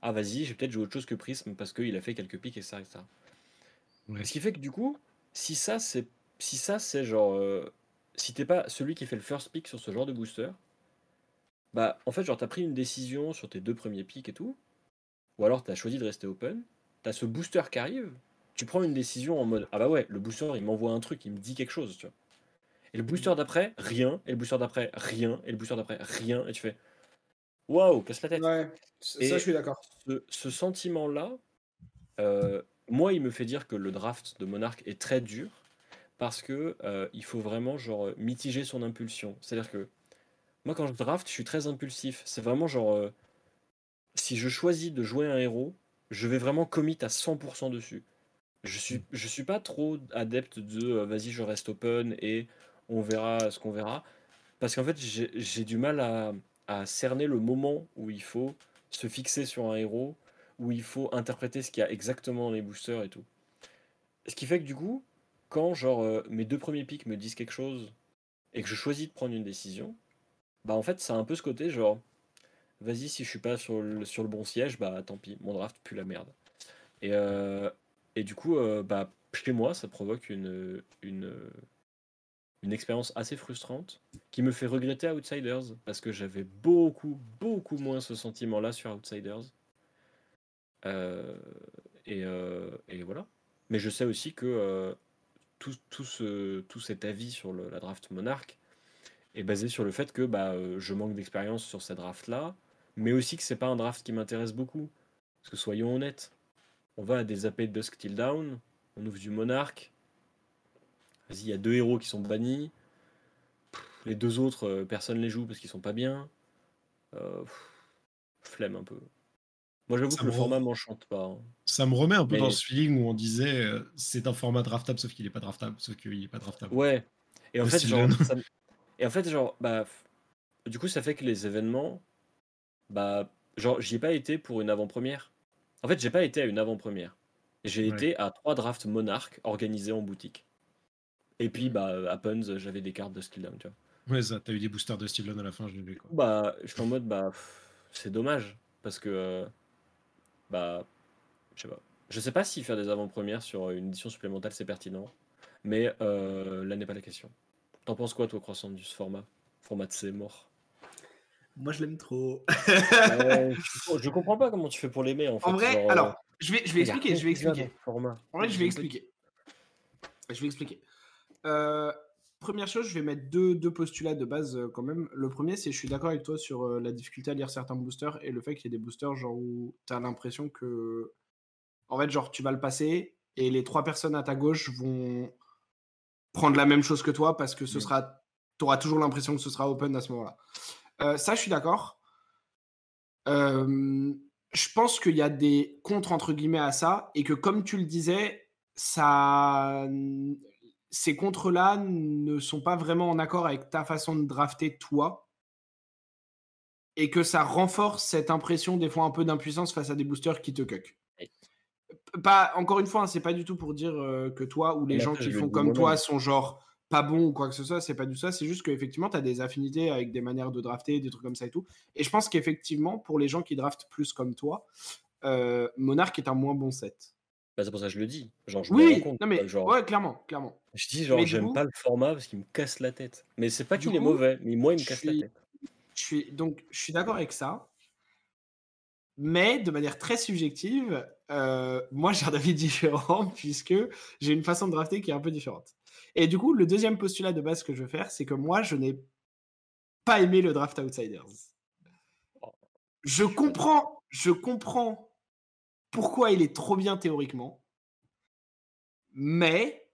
ah vas-y, j'ai peut-être joué autre chose que Prism parce qu'il a fait quelques pics et ça et ça. Ouais. Ce qui fait que du coup, si ça c'est si ça c'est genre euh, si t'es pas celui qui fait le first pick sur ce genre de booster, bah en fait genre t'as pris une décision sur tes deux premiers picks et tout, ou alors t'as choisi de rester open, t'as ce booster qui arrive, tu prends une décision en mode ah bah ouais le booster il m'envoie un truc, il me dit quelque chose, tu vois. Et le booster d'après rien, et le booster d'après rien, et le booster d'après rien, et tu fais waouh casse la tête. Ouais, ça, Et- je suis d'accord. Ce, ce sentiment-là, euh, moi, il me fait dire que le draft de Monarch est très dur parce que euh, il faut vraiment genre euh, mitiger son impulsion. C'est-à-dire que moi, quand je draft, je suis très impulsif. C'est vraiment genre euh, si je choisis de jouer un héros, je vais vraiment commit à 100% dessus. Je suis, je suis pas trop adepte de euh, vas-y, je reste open et on verra ce qu'on verra. Parce qu'en fait, j'ai du mal à, à cerner le moment où il faut se fixer sur un héros, où il faut interpréter ce qu'il y a exactement dans les boosters et tout. Ce qui fait que du coup, quand genre euh, mes deux premiers picks me disent quelque chose et que je choisis de prendre une décision, bah en fait, ça a un peu ce côté genre, vas-y, si je suis pas sur le, sur le bon siège, bah tant pis, mon draft pue la merde. Et, euh, et du coup, euh, bah, chez moi, ça provoque une, une, une expérience assez frustrante qui me fait regretter Outsiders parce que j'avais beaucoup, beaucoup moins ce sentiment-là sur Outsiders. Euh, et, et voilà. Mais je sais aussi que tout, tout, ce, tout cet avis sur la draft Monarch est basé sur le fait que bah, je manque d'expérience sur cette draft-là, mais aussi que c'est pas un draft qui m'intéresse beaucoup. Parce que soyons honnêtes, on va à des AP de Dusk Till Down, on ouvre du Monarch. Vas-y, il y a deux héros qui sont bannis. Pff, Les deux autres, euh, personne les joue parce qu'ils sont pas bien. Euh, pff, flemme un peu. Moi, j'avoue que le format m'enchante pas. hein. Ça me remet un peu Mais- dans ce feeling où on disait euh, c'est un format draftable sauf qu'il est pas draftable, sauf qu'il est pas draftable. Ouais. Et en Le fait, genre, ça et en fait, genre, bah, du coup, ça fait que les événements, bah, genre, j'y ai pas été pour une avant-première. En fait, j'ai pas été à une avant-première. J'ai Ouais. été à trois drafts Monarch organisés en boutique. Et puis, bah, à Puns, j'avais des cartes de Skill Down, tu vois. Ouais, ça, t'as eu des boosters de Steve Lone à la fin, je l'ai vu quoi. Bah, je suis en mode, bah, c'est dommage. Parce que, euh, bah, je sais pas. Je sais pas si faire des avant-premières sur une édition supplémentaire, c'est pertinent. Mais euh, là n'est pas la question. T'en penses quoi, toi, Croissant, du format? Format de c'est mort. Moi, je l'aime trop. Ouais, je, comprends pas comment tu fais pour l'aimer, en fait. en vrai, genre, euh, alors, je vais, je vais expliquer, je vais expliquer. Format. En vrai, je vais expliquer. Je vais expliquer. Euh, première chose, je vais mettre deux, deux postulats de base euh, quand même. Le premier, c'est je suis d'accord avec toi sur euh, la difficulté à lire certains boosters et le fait qu'il y ait des boosters genre où tu as l'impression que. En fait, genre, tu vas le passer et les trois personnes à ta gauche vont prendre la même chose que toi parce que ce Mm. sera. Tu auras toujours l'impression que ce sera open à ce moment-là. Euh, ça, je suis d'accord. Euh, je pense qu'il y a des contre entre guillemets à ça et que comme tu le disais, ça, ces contres-là ne sont pas vraiment en accord avec ta façon de drafter toi et que ça renforce cette impression des fois un peu d'impuissance face à des boosters qui te cuck. Pas encore une fois, hein, c'est pas du tout pour dire euh, que toi ou les gens qui font comme toi sont genre pas bons ou quoi que ce soit, c'est pas du tout ça, c'est juste qu'effectivement tu as des affinités avec des manières de drafter, des trucs comme ça et tout. Et je pense qu'effectivement pour les gens qui draftent plus comme toi, euh, Monarch est un moins bon set. Bah, c'est pour ça que je le dis. Genre, je me rends Oui, compte, non mais quoi, genre, ouais, clairement, clairement. Je dis, genre, j'aime coup- pas le format parce qu'il me casse la tête. Mais c'est pas qu'il est mauvais, mais moi, il me casse suis- la tête. Je suis donc je suis d'accord avec ça, mais de manière très subjective, euh, moi j'ai un avis différent puisque j'ai une façon de drafter qui est un peu différente. Et du coup, le deuxième postulat de base que je veux faire, c'est que moi je n'ai pas aimé le draft Outsiders. Je comprends, je comprends pourquoi il est trop bien théoriquement, mais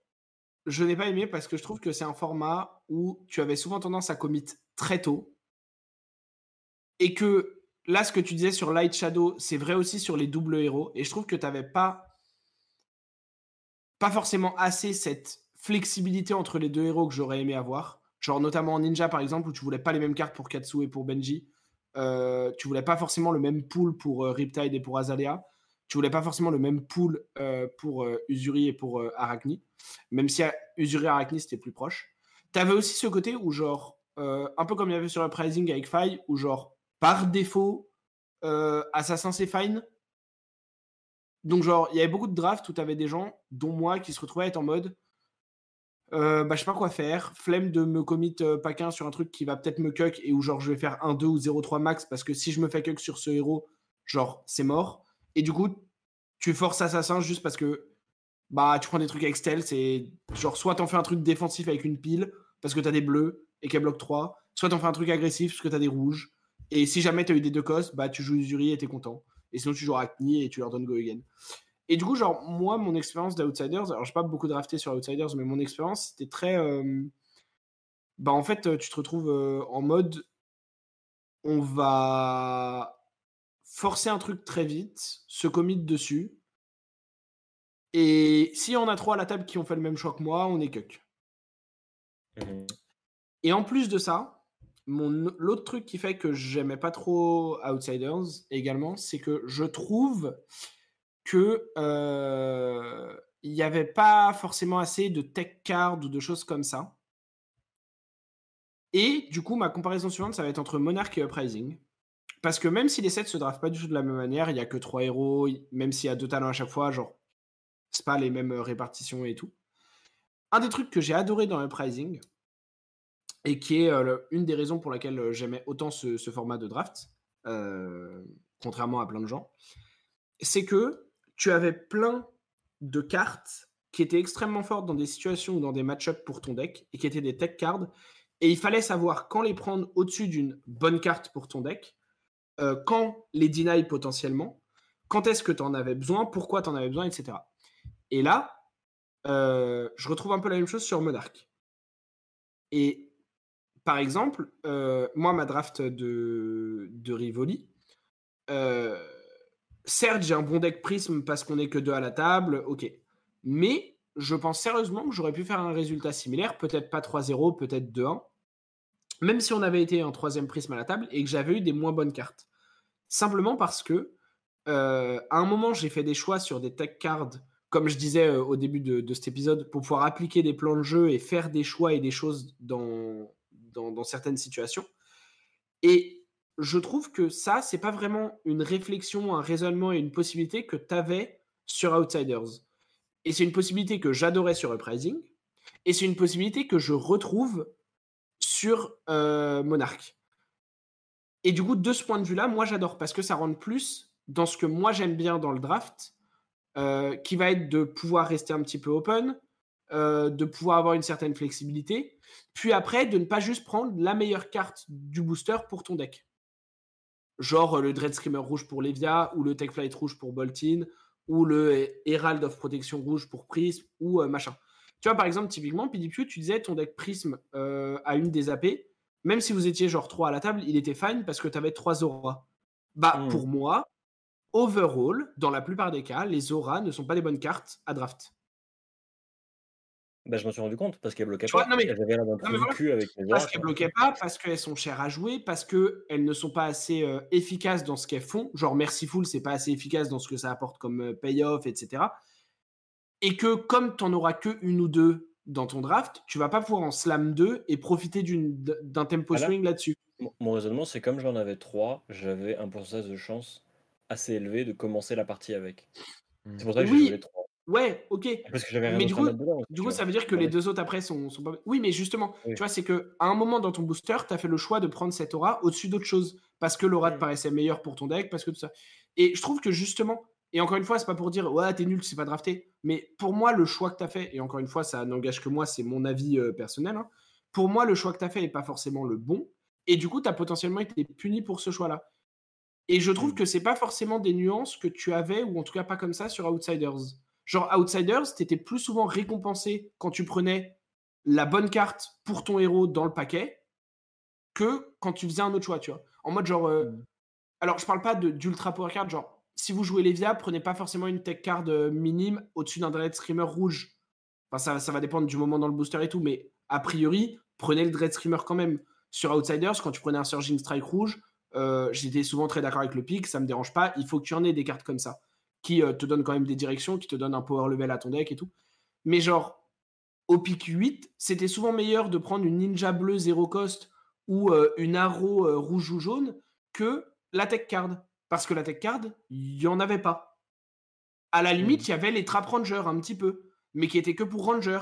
je n'ai pas aimé parce que je trouve que c'est un format où tu avais souvent tendance à commit très tôt et que là, ce que tu disais sur Light Shadow, c'est vrai aussi sur les doubles héros. Et je trouve que tu n'avais pas, pas forcément assez cette flexibilité entre les deux héros que j'aurais aimé avoir. Genre notamment en Ninja, par exemple, où tu voulais pas les mêmes cartes pour Katsu et pour Benji. Euh, tu voulais pas forcément le même pool pour euh, Riptide et pour Azalea. Tu voulais pas forcément le même pool euh, pour Usuri et pour Arachni. Même si Usuri et Arachni, c'était plus proche. Tu avais aussi ce côté où, genre, un peu comme il y avait sur Uprising avec Faille, où, genre, par défaut, Assassin c'est fine. Donc, genre, il y avait beaucoup de drafts où tu avais des gens, dont moi, qui se retrouvaient à être en mode euh, bah, je sais pas quoi faire, flemme de me commit euh, pas qu'un sur un truc qui va peut-être me cuck et où, genre, je vais faire 1, 2 ou 0, 3 max parce que si je me fais cuck sur ce héros, genre, c'est mort. Et du coup, tu forces Assassin juste parce que bah, tu prends des trucs avec stealth, c'est genre, soit t'en fais un truc défensif avec une pile parce que t'as des bleus et qu'elle bloque 3, soit t'en fais un truc agressif parce que t'as des rouges. Et si jamais t'as eu des deux costes, bah tu joues Usuri et t'es content. Et sinon tu joues Arachni et tu leur donnes Go Again. Et du coup, genre, moi, mon expérience d'Outsiders, alors j'ai pas beaucoup drafté sur Outsiders, mais mon expérience, c'était très. euh, Bah en fait, euh, tu te retrouves euh, en mode. On va forcer un truc très vite, se commit dessus. Et s'il y en a trois à la table qui ont fait le même choix que moi, on est cuck. Et en plus de ça, l'autre truc qui fait que j'aimais pas trop Outsiders également, c'est que je trouve que euh, il n'y avait pas forcément assez de tech card ou de choses comme ça. Et du coup, ma comparaison suivante, ça va être entre Monarch et Uprising. Parce que même si les sets se draftent pas du tout de la même manière, il n'y a que trois héros, même s'il y a deux talents à chaque fois, genre, c'est pas les mêmes répartitions et tout. Un des trucs que j'ai adoré dans Uprising, et qui est une des raisons pour laquelle j'aimais autant ce, format de draft, contrairement à plein de gens, c'est que tu avais plein de cartes qui étaient extrêmement fortes dans des situations ou dans des match-ups pour ton deck, et qui étaient des tech cards, et il fallait savoir quand les prendre au-dessus d'une bonne carte pour ton deck, quand les deny potentiellement, quand est-ce que tu en avais besoin, pourquoi tu en avais besoin, etc. Et là, je retrouve un peu la même chose sur Monarch. Et par exemple, euh, moi, ma draft de, Rivoli, euh, certes, j'ai un bon deck Prism parce qu'on est que deux à la table, ok. Mais je pense sérieusement que j'aurais pu faire un résultat similaire, peut-être pas 3-0, peut-être 2-1, même si on avait été en troisième Prism à la table et que j'avais eu des moins bonnes cartes. Simplement parce que, euh, à un moment, j'ai fait des choix sur des tech cards, comme je disais au début de, cet épisode, pour pouvoir appliquer des plans de jeu et faire des choix et des choses dans, dans, certaines situations. Et je trouve que ça, c'est pas vraiment une réflexion, un raisonnement et une possibilité que tu avais sur Outsiders. Et c'est une possibilité que j'adorais sur Uprising. Et c'est une possibilité que je retrouve sur euh, Monarch. Et du coup, de ce point de vue-là, moi j'adore parce que ça rentre plus dans ce que moi j'aime bien dans le draft, euh, qui va être de pouvoir rester un petit peu open, euh, de pouvoir avoir une certaine flexibilité, puis après de ne pas juste prendre la meilleure carte du booster pour ton deck. Genre euh, le Dread Screamer rouge pour Levia, ou le Tech Flight rouge pour Boltin, ou le Herald of Protection rouge pour Prism, ou euh, machin. Tu vois, par exemple, typiquement, PDPU, tu disais ton deck Prism a une des AP, même si vous étiez genre 3 à la table, il était fine parce que tu avais 3 auras. Bah, hmm. pour moi, overall, dans la plupart des cas, les auras ne sont pas des bonnes cartes à draft. Bah, je m'en suis rendu compte parce qu'elles bloquaient pas. non, mais, parce qu'elles bloquaient pas, parce qu'elles sont chères à jouer, parce qu'elles ne sont pas assez euh, efficaces dans ce qu'elles font. Genre Merciful, c'est pas assez efficace dans ce que ça apporte comme euh, payoff, etc. Et que comme tu n'en auras que une ou deux dans ton draft, tu vas pas pouvoir en slam deux et profiter d'un tempo ah swing là-dessus. Mon raisonnement, c'est comme j'en avais trois, j'avais un pourcentage de chance assez élevé de commencer la partie avec. C'est pour ça que j'ai joué trois. Ouais, ok. mais du coup, du coup ça veut dire que les deux autres après sont, sont pas. Oui, mais justement, tu vois, c'est que à un moment dans ton booster, tu as fait le choix de prendre cette aura au-dessus d'autres choses. Parce que l'aura te paraissait meilleure pour ton deck, parce que tout ça. Et je trouve que justement, et encore une fois, c'est pas pour dire ouais, t'es nul, c'est pas drafté. Mais pour moi, le choix que tu as fait, et encore une fois, ça n'engage que moi, c'est mon avis euh, personnel. Hein, pour moi, le choix que tu as fait n'est pas forcément le bon. Et du coup, tu as potentiellement été puni pour ce choix-là. Et je trouve mmh. que c'est pas forcément des nuances que tu avais, ou en tout cas pas comme ça sur Outsiders. Genre Outsiders, t'étais plus souvent récompensé quand tu prenais la bonne carte pour ton héros dans le paquet que quand tu faisais un autre choix, tu vois. En mode genre. Euh, mmh. Alors, je parle pas d'ultra power card, genre, si vous jouez Levia, prenez pas forcément une tech card euh, minime au-dessus d'un Dread Screamer rouge. Enfin, ça, ça va dépendre du moment dans le booster et tout, mais a priori, prenez le Dread Screamer quand même. Sur Outsiders, quand tu prenais un Surging Strike rouge, euh, j'étais souvent très d'accord avec le pic, ça me dérange pas. Il faut que tu en aies des cartes comme ça qui euh, te donne quand même des directions, qui te donne un power level à ton deck et tout. Mais genre, au pick 8, c'était souvent meilleur de prendre une ninja bleue zéro cost ou euh, une arrow euh, rouge ou jaune que la tech card. Parce que la tech card, il n'y en avait pas. À la limite, mmh. il y avait les trap rangers un petit peu, mais qui étaient que pour ranger.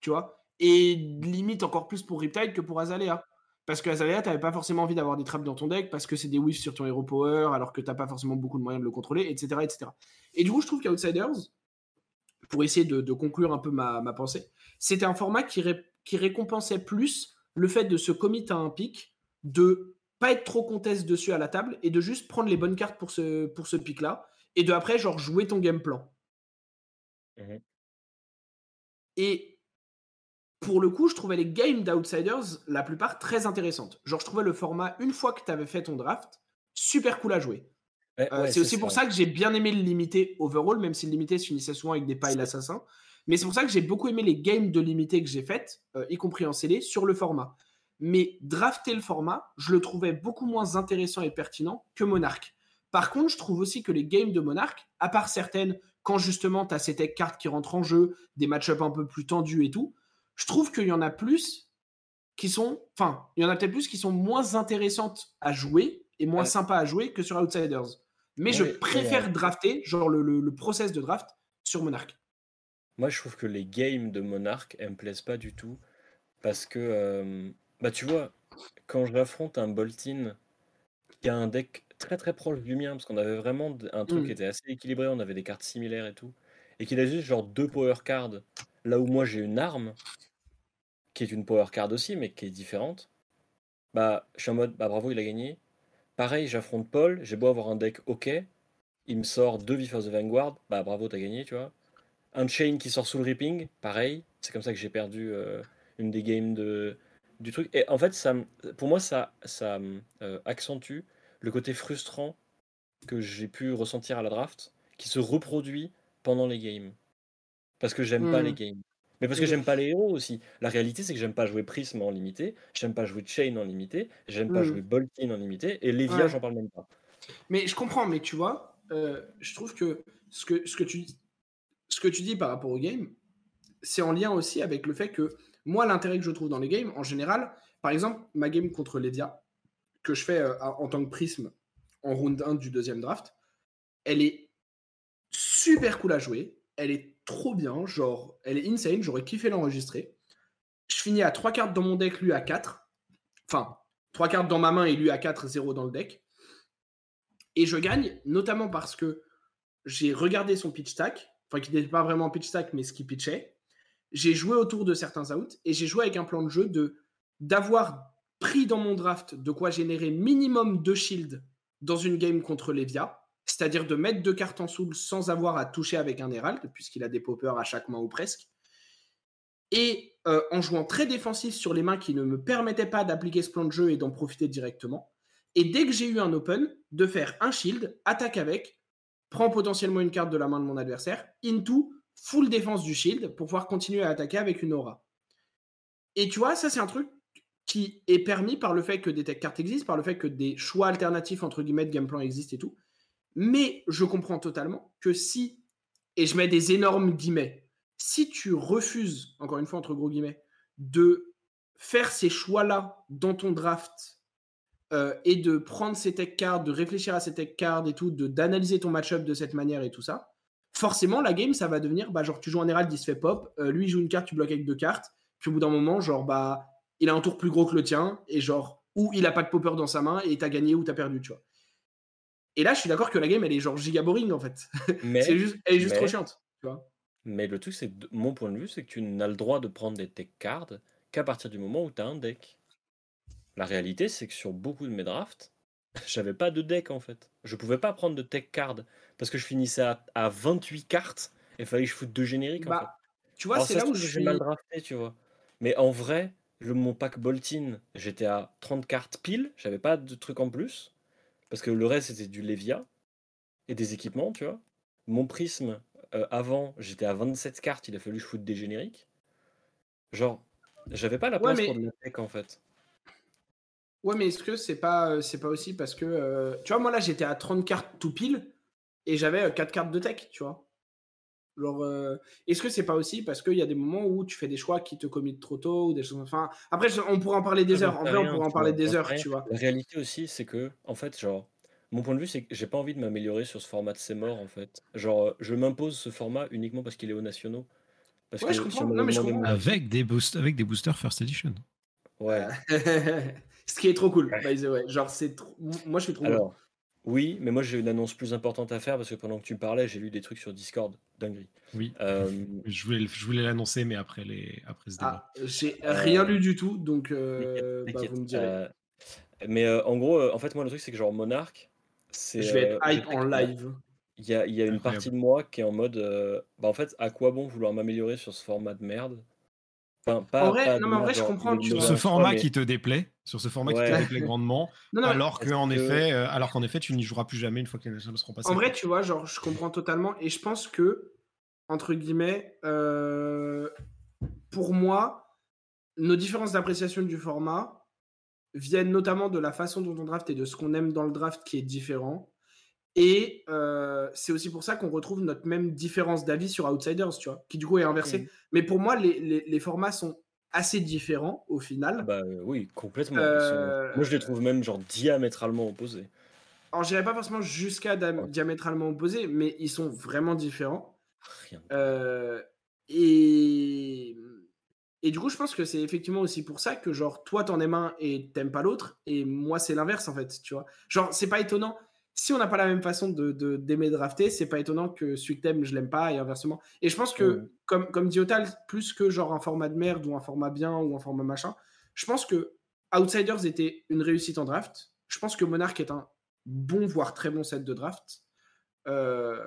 Tu vois? Et limite encore plus pour Riptide que pour Azalea. Parce que Azalea, t'avais pas forcément envie d'avoir des traps dans ton deck parce que c'est des whiffs sur ton hero power alors que t'as pas forcément beaucoup de moyens de le contrôler, etc. etc. Et du coup, je trouve qu'Outsiders, pour essayer de, conclure un peu ma, pensée, c'était un format qui, qui récompensait plus le fait de se commit à un pic, de pas être trop conteste dessus à la table et de juste prendre les bonnes cartes pour ce, pour ce pic-là et de après, genre, jouer ton game plan. Mmh et pour le coup, je trouvais les games d'Outsiders, la plupart, très intéressantes. Genre, je trouvais le format, une fois que tu avais fait ton draft, super cool à jouer. Euh, c'est aussi pour ça que j'ai bien aimé le limité overall, même si le limité se finissait souvent avec des piles assassins. Mais c'est pour ça que j'ai beaucoup aimé les games de limité que j'ai faites, euh, y compris en CD, sur le format. Mais drafter le format, je le trouvais beaucoup moins intéressant et pertinent que Monarch. Par contre, je trouve aussi que les games de Monarch, à part certaines, quand justement tu as ces tech cartes qui rentrent en jeu, des match-ups un peu plus tendus et tout, je trouve qu'il y en a plus qui sont, enfin, il y en a peut-être plus qui sont moins intéressantes à jouer est moins Ouais. sympa à jouer que sur Outsiders. Mais je Ouais, préfère ouais. drafter, genre le, le- le process de draft, sur Monarch. Moi, je trouve que les games de Monarch, elles me plaisent pas du tout. Parce que, euh, bah, tu vois, quand j'affronte un Boltin qui a un deck très très proche du mien, parce qu'on avait vraiment un truc Mm. qui était assez équilibré, on avait des cartes similaires et tout, et qu'il a juste genre deux power cards, là où moi j'ai une arme, qui est une power card aussi, mais qui est différente, bah, je suis en mode, bah bravo, il a gagné. Pareil, j'affronte Paul, j'ai beau avoir un deck ok, il me sort deux Viff of the Vanguard, bah bravo, t'as gagné, tu vois. Un Chain qui sort sous le Ripping, pareil, c'est comme ça que j'ai perdu euh, une des games de, du truc. Et en fait, ça, pour moi, ça, ça euh, accentue le côté frustrant que j'ai pu ressentir à la draft, qui se reproduit pendant les games. Parce que j'aime pas les games. Mais parce que j'aime pas les héros aussi. La réalité, c'est que j'aime pas jouer Prism en limité, j'aime pas jouer Chain en limité, j'aime pas Hmm. jouer Boltin en limité, et Levia, Ouais. j'en parle même pas. Mais je comprends, mais tu vois, euh, je trouve que ce, que ce que tu ce que tu dis par rapport au game, c'est en lien aussi avec le fait que moi, l'intérêt que je trouve dans les games, en général, par exemple, ma game contre Ledia, que je fais euh, en tant que prisme en round 1 du deuxième draft, elle est super cool à jouer. Elle est trop bien, genre, elle est insane. J'aurais kiffé l'enregistrer. Je finis à 3 cartes dans mon deck, lui à 4. Enfin, 3 cartes dans ma main et lui à 4, 0 dans le deck. Et je gagne, notamment parce que j'ai regardé son pitch stack, enfin qui n'était pas vraiment pitch stack, mais ce qu'il pitchait. J'ai joué autour de certains outs et j'ai joué avec un plan de jeu de d'avoir pris dans mon draft de quoi générer minimum deux shields dans une game contre Levia, c'est-à-dire de mettre deux cartes en soul sans avoir à toucher avec un Herald, puisqu'il a des poppers à chaque main ou presque. Et euh, en jouant très défensif sur les mains qui ne me permettaient pas d'appliquer ce plan de jeu et d'en profiter directement. Et dès que j'ai eu un open, de faire un shield, attaque avec, prend potentiellement une carte de la main de mon adversaire, into, full défense du shield pour pouvoir continuer à attaquer avec une aura. Et tu vois, ça c'est un truc qui est permis par le fait que des tech cartes existent, par le fait que des choix alternatifs entre guillemets de game plan existent et tout. Mais je comprends totalement que si, et je mets des énormes guillemets, si tu refuses, encore une fois entre gros guillemets, de faire ces choix-là dans ton draft euh, et de prendre ces tech cards, de réfléchir à ces tech cards et tout, d'analyser ton match-up de cette manière et tout ça, forcément la game ça va devenir, bah genre tu joues en Herald, il se fait pop, euh, lui il joue une carte, tu bloques avec deux cartes, puis au bout d'un moment, genre bah il a un tour plus gros que le tien et genre ou il a pas de popper dans sa main et t'as gagné ou t'as perdu, tu vois. Et là, je suis d'accord que la game elle est genre giga boring en fait. Mais, C'est juste, elle est juste mais- trop chiante, tu vois. mais le truc, c'est que mon point de vue, c'est que tu n'as le droit de prendre des tech cards qu'à partir du moment où tu as un deck. La réalité, c'est que sur beaucoup de mes drafts, j'avais pas de deck en fait. Je pouvais pas prendre de tech card parce que je finissais à, à 28 cartes et il fallait que je foute deux génériques en fait. Bah, tu vois, Alors, c'est ça là où suis j'ai mal drafté, tu vois. Mais en vrai, le, mon pack Boltin, j'étais à 30 cartes pile, j'avais pas de trucs en plus. Parce que le reste, c'était du Levia et des équipements, tu vois. Mon prisme, euh, avant, j'étais à 27 cartes, il a fallu que je foute des génériques. Genre, j'avais pas la Ouais, place mais- pour de la tech en fait. Ouais, mais est-ce que c'est pas, euh, c'est pas aussi parce que. euh, tu vois, moi là, j'étais à 30 cartes tout pile et j'avais 4 cartes de tech, tu vois. Genre, euh, est-ce que c'est pas aussi parce qu'il y a des moments où tu fais des choix qui te committent trop tôt ou des choses. Enfin, après, on pourra en parler des J'en heures. En vrai, on rien, pourra en parler des heures, tu vois. La réalité aussi, c'est que, en fait, genre, mon point de vue, c'est que j'ai pas envie de m'améliorer sur ce format de C'est mort, en fait. Genre, euh, je m'impose ce format uniquement parce qu'il est aux nationaux. Parce Ouais, que je comprends. Non, mais je comprends. Avec des, boost, avec des boosters First Edition. Ouais. Ce qui est trop cool, Ouais. by the way. Genre, c'est trop... Moi, je suis trop. Alors, oui, mais moi j'ai une annonce plus importante à faire parce que pendant que tu parlais, j'ai lu des trucs sur Discord. Dinguerie. Oui. Euh, Je voulais, je voulais l'annoncer, mais après, les, après ce débat. Ah, j'ai Euh, rien lu du tout, donc euh, bah, vous me direz. euh, mais euh, en gros, euh, en fait, moi le truc c'est que genre Monarch, c'est. je vais être hype en live. Il y a, il y a une partie de moi qui est en mode. euh, bah en fait, à quoi bon vouloir m'améliorer sur ce format de merde? Enfin, pas, En vrai, pas non, mais en vrai, je comprends, tu vois. Ce format mais- qui te déplaît, sur ce format qui Ouais. te déplaît grandement, Non, non, mais alors qu'en que- effet, euh, alors qu'en effet, tu n'y joueras plus jamais une fois que les nationals seront passés. En vrai, tu vois, genre, je comprends totalement. Et je pense que, entre guillemets, euh, pour moi, nos différences d'appréciation du format viennent notamment de la façon dont on draft et de ce qu'on aime dans le draft qui est différent. Et euh, c'est aussi pour ça qu'on retrouve notre même différence d'avis sur Outsiders, tu vois, qui du coup est inversée. Mhm. Mais pour moi, les, les- les formats sont assez différents au final. Bah euh, oui, complètement. Euh, Moi, je les trouve même genre diamétralement opposés. Alors, j'irai pas forcément jusqu'à Ouais. diamétralement opposés, mais ils sont vraiment différents. Rien. Euh, et... et du coup, je pense que c'est effectivement aussi pour ça que, genre, toi, t'en aimes un et t'aimes pas l'autre, et moi, c'est l'inverse, en fait, tu vois. Genre, c'est pas étonnant. Si on n'a pas la même façon de, de- d'aimer drafter, c'est pas étonnant que celui que t'aimes, je l'aime pas, et inversement. Et je pense que, Ouais. comme, comme dit Otal, plus que genre un format de merde ou un format bien ou un format machin, je pense que Outsiders était une réussite en draft. Je pense que Monarch est un bon, voire très bon set de draft. Euh,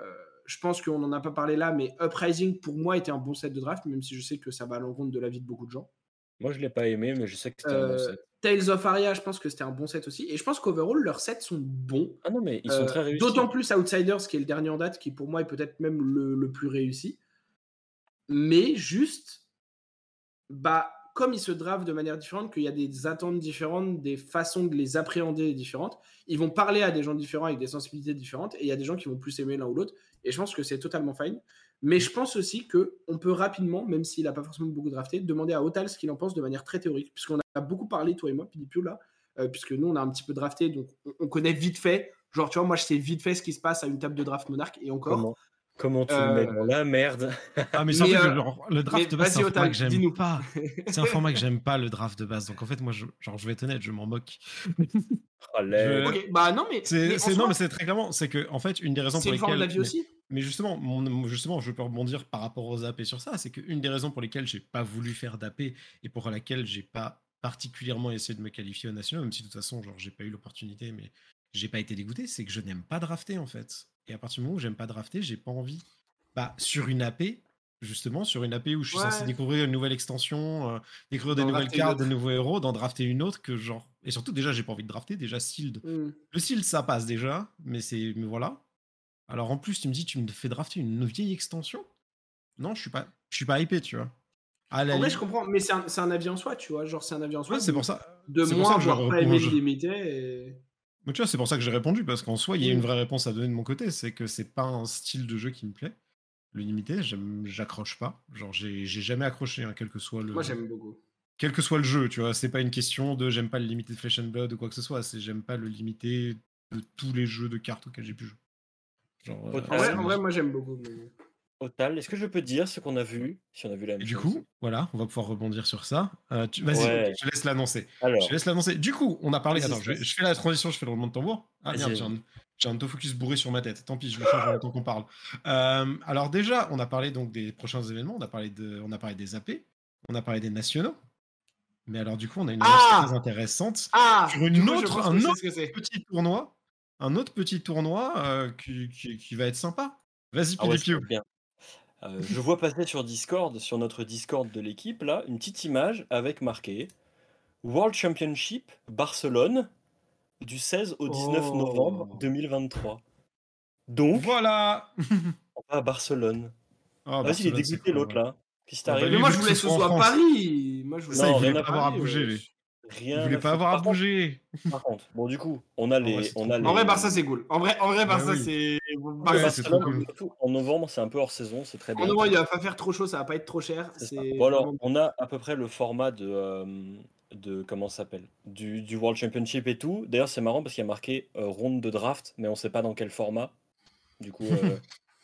je pense qu'on n'en a pas parlé là, mais Uprising pour moi était un bon set de draft, même si je sais que ça va à l'encontre de l'avis de beaucoup de gens. Moi, je l'ai pas aimé, mais je sais que c'était un bon Euh, set. Tales of Aria, je pense que c'était un bon set aussi. Et je pense qu'overall, leurs sets sont bons. Ah non, mais ils sont Euh, très réussis. D'autant plus Outsiders, qui est le dernier en date, qui pour moi est peut-être même le, le plus réussi. Mais juste, bah, comme ils se dravent de manière différente, qu'il y a des attentes différentes, des façons de les appréhender différentes, ils vont parler à des gens différents avec des sensibilités différentes, et il y a des gens qui vont plus aimer l'un ou l'autre, et je pense que c'est totalement fine. Mais je pense aussi que on peut rapidement, même s'il n'a pas forcément beaucoup drafté, demander à Otal ce qu'il en pense de manière très théorique, puisqu'on a beaucoup parlé, toi et moi, Pilipio, là, euh, puisque nous, on a un petit peu drafté, donc on, on connaît vite fait. Genre, tu vois, moi, je sais vite fait ce qui se passe à une table de draft monarque, et encore. Comment, comment tu Euh, le mets dans la merde? Ah, mais c'est en Mais, fait, euh, genre, le draft mais de base, c'est un format que j'aime dis-nous. pas. C'est un format que j'aime pas, le draft de base. Donc en fait, moi, je, genre, je vais être honnête, je m'en moque. Allez. Je- Ok, bah non, mais. C'est, c'est- non, mais c'est très clairement, c'est que en fait, une des raisons c'est pour une forme de lesquelles. la vie mais- aussi. Mais justement, mon- justement, je peux rebondir par rapport aux AP sur ça, c'est qu'une des raisons pour lesquelles j'ai pas voulu faire d'AP et pour laquelle j'ai pas particulièrement essayé de me qualifier au national, même si de toute façon, genre, j'ai pas eu l'opportunité, mais j'ai pas été dégoûté, c'est que je n'aime pas drafter en fait. Et à partir du moment où j'aime pas drafter, j'ai pas envie. Bah, sur une AP, justement, sur une AP où je suis censé découvrir une nouvelle extension, euh, découvrir des nouvelles cartes, des nouveaux héros, d'en drafter une autre que genre. Et surtout, déjà, j'ai pas envie de drafter, déjà, Sealed. Hmm. Le Sealed, ça passe déjà, mais c'est. Mais voilà. Alors en plus, tu me dis, tu me fais drafter une vieille extension? Non, je suis pas, je suis pas hypé, tu vois. La En vrai, je comprends, mais c'est un, un avis en soi, tu vois. Genre, c'est un avis en soi. Ouais, c'est pour ça. De c'est pour moi, ça que je avoir pas aimé limité. Et... Mais tu vois, c'est pour ça que j'ai répondu, parce qu'en soi, il y a Mm. une vraie réponse à donner de mon côté. C'est que c'est pas un style de jeu qui me plaît. Le limité, j'accroche pas. Genre, j'ai j'ai jamais accroché, hein, quel que soit le. Moi, j'aime beaucoup. Quel que soit le jeu, tu vois. C'est pas une question de j'aime pas le limité de Flesh and Blood ou quoi que ce soit. C'est j'aime pas le limité de tous les jeux de cartes auxquels j'ai pu jouer. Genre, euh, En vrai, c'est- en vrai, moi, j'aime beaucoup. mais- Total, est-ce que je peux dire ce qu'on a vu Si on a vu la même du chose. coup, voilà, on va pouvoir rebondir sur ça. Euh, tu- Vas-y, Ouais. je te laisse l'annoncer. Je te laisse l'annoncer. Du coup, on a parlé. Attends, je, fais la transition, je fais le roulement de tambour. Ah merde, j'ai un, autofocus bourré sur ma tête. Tant pis, je le change en même temps qu'on parle. Euh, alors déjà, on a parlé donc des prochains événements. On a parlé de, on a parlé des AP. On a parlé des nationaux. Mais alors du coup, on a une annonce Ah très intéressante Ah sur une autre- un autre petit tournoi, un autre petit tournoi euh, qui, qui- qui va être sympa. Vas-y, Ah Pilipio. Euh, je vois passer sur Discord, sur notre Discord de l'équipe, là, une petite image avec marqué World Championship Barcelone du 16 au 19 Oh. novembre 2023. Donc, Voilà. on va à Barcelone. Oh, Vas-y, il est dégoûté l'autre là. Qu'est-ce qui Ah bah, t'arrive Mais moi, je voulais que ce soit à. Paris. Moi, je voulais Ça, Non, il voulait pas à avoir à Paris, bouger, lui. Rien Il voulait à pas avoir à bouger. Par contre, bon, du coup, on a les. on a les... En vrai, Barça, c'est cool. En vrai, en vrai Barça, oui. c'est. Ouais, Barça, c'est Barcelone, cool. En novembre, c'est un peu hors saison, c'est très bien. En novembre, il va pas faire trop chaud, ça va pas être trop cher. C'est Bon alors, on a à peu près le format de, euh, de comment ça s'appelle? Du, du World Championship et tout. D'ailleurs, c'est marrant parce qu'il y a marqué euh, ronde de draft, mais on sait pas dans quel format. Du coup, euh,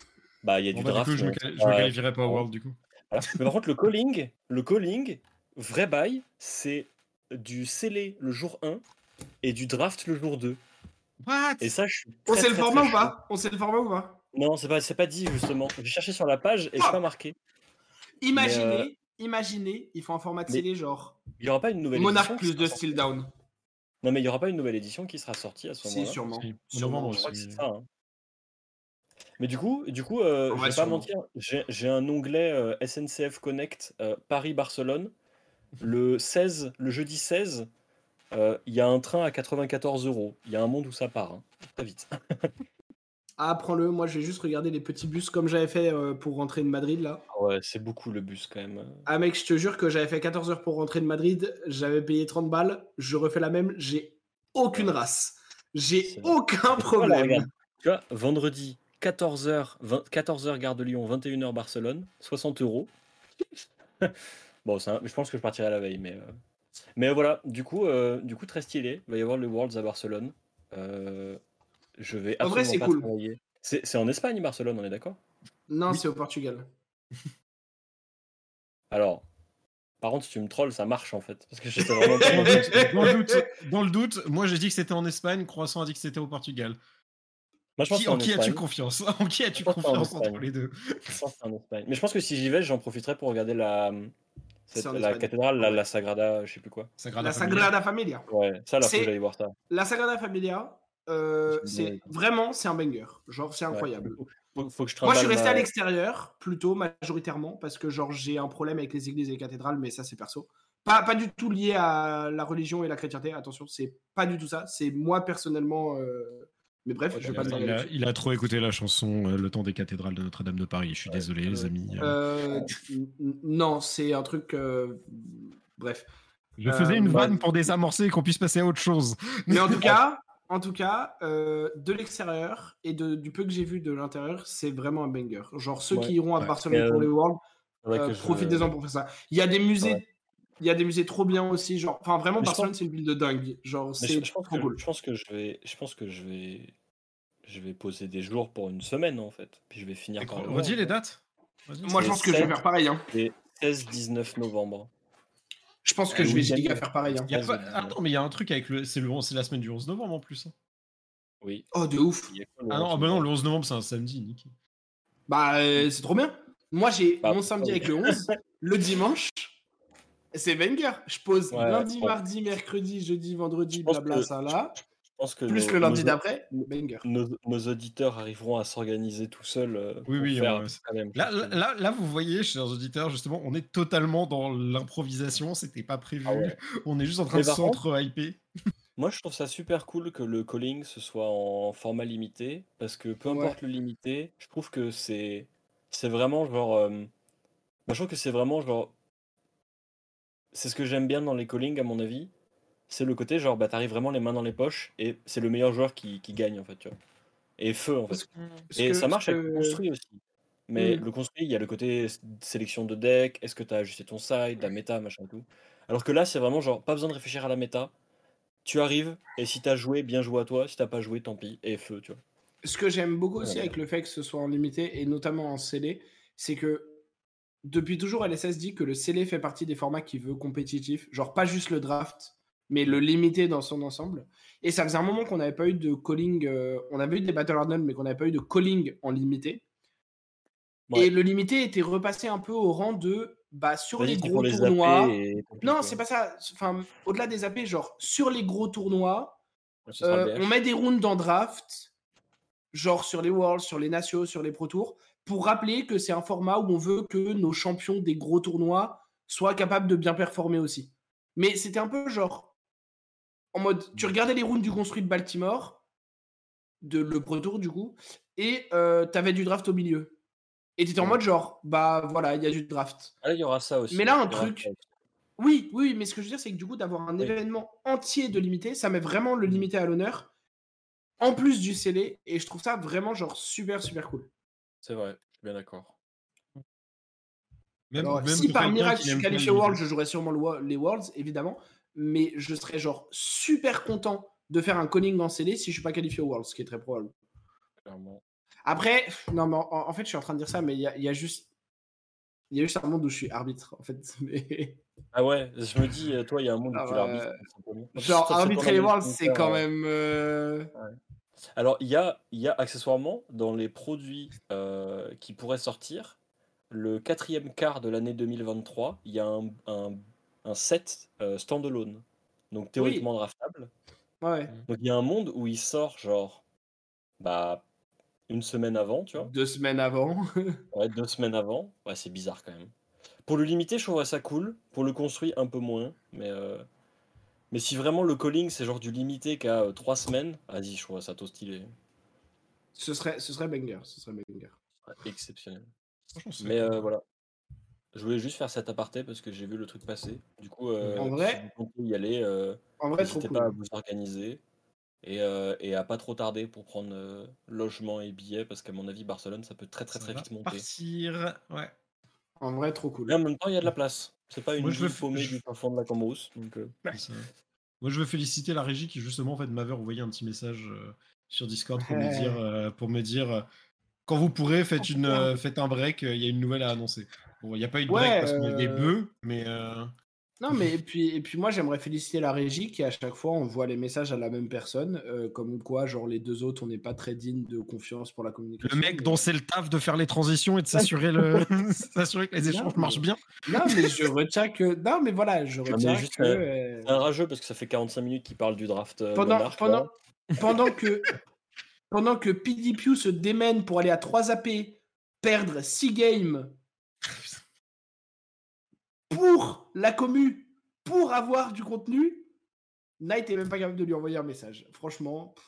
bah il y a Bon, du bah, du draft. coup, je me, je me pas- qualifierais pas au. World, du coup. Voilà. Mais par contre, le calling, le calling, vrai bail, c'est du scellé le jour 1 et du draft le jour 2. What? Et ça, je suis. On sait le très, format très ou pas? On sait le format ou pas? Non, c'est pas, c'est pas dit justement. J'ai cherché sur la page et Ah. c'est pas marqué. Imaginez, euh, imaginez, ils font un format de télé genre Il y aura pas une nouvelle Monarch édition qui plus sera de sortie Still Down. Non, mais il y aura pas une nouvelle édition qui sera sortie à ce moment-là. sûrement. Si. En Sûrement, novembre Je crois que aussi. c'est ça. hein. Mais du coup, du coup, euh, je vais pas mentir, j'ai un onglet euh, SNCF Connect euh, Paris-Barcelone. Le 16, le jeudi 16, euh, il y a un train à 94 euros. Il y a un monde où ça part, hein, très vite. Ah, prends-le. Moi, je vais juste regarder les petits bus comme j'avais fait euh, pour rentrer de Madrid là. Ouais, c'est beaucoup le bus quand même. Ah, mec, je te jure que j'avais fait 14 heures pour rentrer de Madrid. J'avais payé 30 balles. Je refais la même. J'ai aucune race. J'ai aucun problème. Tu vois, vendredi, 14h, 14h Gare de Lyon, 21h Barcelone, 60 euros. Bon, un- je pense que je partirai la veille, mais, euh, mais voilà, du coup, euh, du coup, très stylé. Il va y avoir le Worlds à Barcelone. Euh, je vais En vrai, absolument c'est pas cool. travailler. C'est c'est en Espagne, Barcelone, on est d'accord? Non, Oui. c'est au Portugal. Alors, par contre, si tu me trolls, ça marche en fait. Parce que je sais vraiment pas. Dans le doute, dans le doute, dans le doute, moi j'ai dit que c'était en Espagne, Croissant a dit que c'était au Portugal. Moi, je pense Qui- en en qui as-tu confiance? En qui as-tu c'est en confiance entre les deux? Je pense que c'est en Espagne. Mais je pense que si j'y vais, j'en profiterai pour regarder la, cette- la Espagne. cathédrale, la, la Sagrada, je sais plus quoi. Sagrada La Familia. Sagrada Familia. Ouais, ça, là, faut C'est- que j'aille voir ça. La Sagrada Familia, euh, c'est vraiment, c'est un banger. Genre, c'est Ouais. incroyable. Faut, faut que je Moi, je suis resté à l'extérieur, plutôt majoritairement, parce que genre j'ai un problème avec les églises et les cathédrales, mais ça c'est perso. Pas, pas du tout lié à la religion et la chrétienté, attention, c'est pas du tout ça. C'est moi personnellement. euh, Mais bref, Ouais, je vais il pas a- Il a, il a trop écouté la chanson euh, Le temps des cathédrales de Notre-Dame de Paris. Je suis désolé, les amis. Euh, n- non, c'est un truc. euh, Bref. Je faisais euh, une bah- vanne pour désamorcer et qu'on puisse passer à autre chose. Mais en tout cas, en tout cas, euh, de l'extérieur et de, du peu que j'ai vu de l'intérieur, c'est vraiment un banger. Genre ceux Ouais, qui iront à ouais. Barcelone pour euh, les Worlds, faudrait euh, profitez-en pour faire ça. Il y a des musées, Ouais. Il y a des musées trop bien aussi. Genre, enfin vraiment, Barcelone pense- c'est une ville de dingue. Genre, c'est je, je pense trop que, cool. je pense que je vais, je pense que je vais, je vais poser des jours pour une semaine en fait. Puis je vais finir par Redis en les dates. Moi, je pense que je vais faire pareil. Hein. C'est 16-19 novembre. Je pense que Ah, je vais giga faire pareil. Hein. Y a pas- Attends, mais il y a un truc avec le. C'est le... c'est la semaine du 11 novembre en plus. hein. Oui. Oh, de ouf. Ah non, 11 ah bah non, novembre le 11 novembre c'est un samedi, Nick. Bah, euh, c'est trop bien. Moi, j'ai Bah, mon samedi oui. avec le 11, le dimanche. C'est banger. Je pose Ouais, lundi, mardi, mercredi, jeudi, vendredi, blabla, que- ça là. Je pense que Plus nos- le lundi nos- d'après, banger. Nos, nos auditeurs arriveront à s'organiser tout seuls. euh, Oui, oui, faire même Là, là, là, là, vous voyez, chers auditeurs, justement, on est totalement dans l'improvisation, c'était pas prévu. Ah ouais. On est juste en train Mais de s'entre-hyper. Moi, je trouve ça super cool que le calling ce soit en format limité, parce que peu Ouais. importe le limité, je trouve que c'est c'est vraiment genre. euh, je trouve que c'est vraiment genre. C'est ce que j'aime bien dans les callings, à mon avis. C'est le côté genre, bah, t'arrives vraiment les mains dans les poches et c'est le meilleur joueur qui, qui gagne, en fait, tu vois. Et feu, en fait. Et que- ça marche avec le construit aussi. Mais Mm. le construit, il y a le côté sélection de deck, est-ce que tu as ajusté ton side, la méta, machin et tout. Alors que là, c'est vraiment genre, pas besoin de réfléchir à la méta. Tu arrives, et si t'as joué, bien joué à toi. Si t'as pas joué, tant pis. Et feu, tu vois. Ce que j'aime beaucoup aussi Ouais. avec le fait que ce soit en limité et notamment en scellé, c'est que depuis toujours, LSS dit que le scellé fait partie des formats qui veut compétitif, genre pas juste le draft, mais le limité dans son ensemble. Et ça faisait un moment qu'on n'avait pas eu de calling, euh, on avait eu des Battle Hardened, mais qu'on n'avait pas eu de calling en limité. Ouais. Et le limité était repassé un peu au rang de bah, sur les gros les tournois. Et Non, c'est pas ça. Enfin, au-delà des AP, genre sur les gros tournois, euh, on met des rounds dans draft, genre sur les Worlds, sur les Nations, sur les Pro Tours, pour rappeler que c'est un format où on veut que nos champions des gros tournois soient capables de bien performer aussi. Mais c'était un peu genre en mode, tu regardais les rounds du construit de Baltimore, de le Pro Tour du coup, et euh, t'avais du draft au milieu. Et t'étais en mode genre, bah voilà, il y a du draft. Ah, il y aura ça aussi. Mais là, un truc-. Oui, oui, mais ce que je veux dire, c'est que du coup, d'avoir un Oui. événement entier de limité, ça met vraiment le Mhm. limité à l'honneur, en plus du scellé, et je trouve ça vraiment genre super, super cool. C'est vrai, je suis bien d'accord. Même, Alors, même si par miracle je suis qualifié au World, je jouerais sûrement le les Worlds, évidemment, mais je serais genre super content de faire un calling en scellé si je suis pas qualifié au Worlds, ce qui est très probable. Clairement. Après, non, mais en, en fait, je suis en train de dire ça, mais il y a, il y a juste. Il y a juste un monde où je suis arbitre, en fait. Mais... Ah ouais, je me dis, euh, toi, il y a un monde où Ah tu ouais. l'arbitres. tout simplement. Genre, arbitrer les Worlds, c'est quand même. euh, Alors, il y a, il y a accessoirement dans les produits euh, qui pourraient sortir, le quatrième quart de l'année 2023, il y a un, un, un set euh, standalone, donc théoriquement draftable. Ouais. Donc il y a un monde où il sort genre bah une semaine avant, tu vois, Deux semaines avant. ouais, deux semaines avant. Ouais, c'est bizarre quand même. Pour le limiter, je trouverais ça cool. Pour le construit, un peu moins. Mais, euh, mais si vraiment le calling c'est genre du limité qu'à euh, trois semaines, vas-y, je trouverais ça tout stylé. ce, serait, ce serait banger. Ce serait banger. Exceptionnel. Mais cool. euh, voilà. Je voulais juste faire cet aparté parce que j'ai vu le truc passer. Du coup, euh, En si vrai- vous y aller, euh, En vrai, trop n'hésitez cool. pas à vous organiser et, euh, et à pas trop tarder pour prendre euh, logement et billets parce qu'à mon avis, Barcelone, ça peut très très Ça très va vite monter. Partir, ouais. En vrai, trop cool. Mais en même temps, il y a de la place. C'est pas une Moi, je veux ville f- paumée je- du fin fond de la Cambrousse. Donc, euh. Moi, je veux féliciter la régie qui, justement, en fait, m'avait envoyé un petit message euh, sur Discord pour me dire, euh, pour me dire quand vous pourrez, faites, une, euh, faites un break, euh, il y a une nouvelle à annoncer. Bon, il n'y a pas eu de Ouais, break parce qu'on est des euh, bœufs, mais. Non, mais et puis, et puis moi, j'aimerais féliciter la régie qui, à chaque fois, envoie les messages à la même personne. euh, comme quoi, genre, les deux autres, on n'est pas très dignes de confiance pour la communication. Le mec mais- dont c'est le taf de faire les transitions et de s'assurer le... s'assurer que les échanges mais- marchent bien. Non, mais je retiens que. Non, mais voilà, je retiens juste, que. euh, euh, C'est un rageux parce que ça fait 45 minutes qu'il parle du draft. euh, pendant, Monarch, pendant, là. pendant que pendant que PDPU se démène pour aller à 3 AP, perdre 6 games pour la commu, pour avoir du contenu, Knight est même pas capable de lui envoyer un message. Franchement, pff.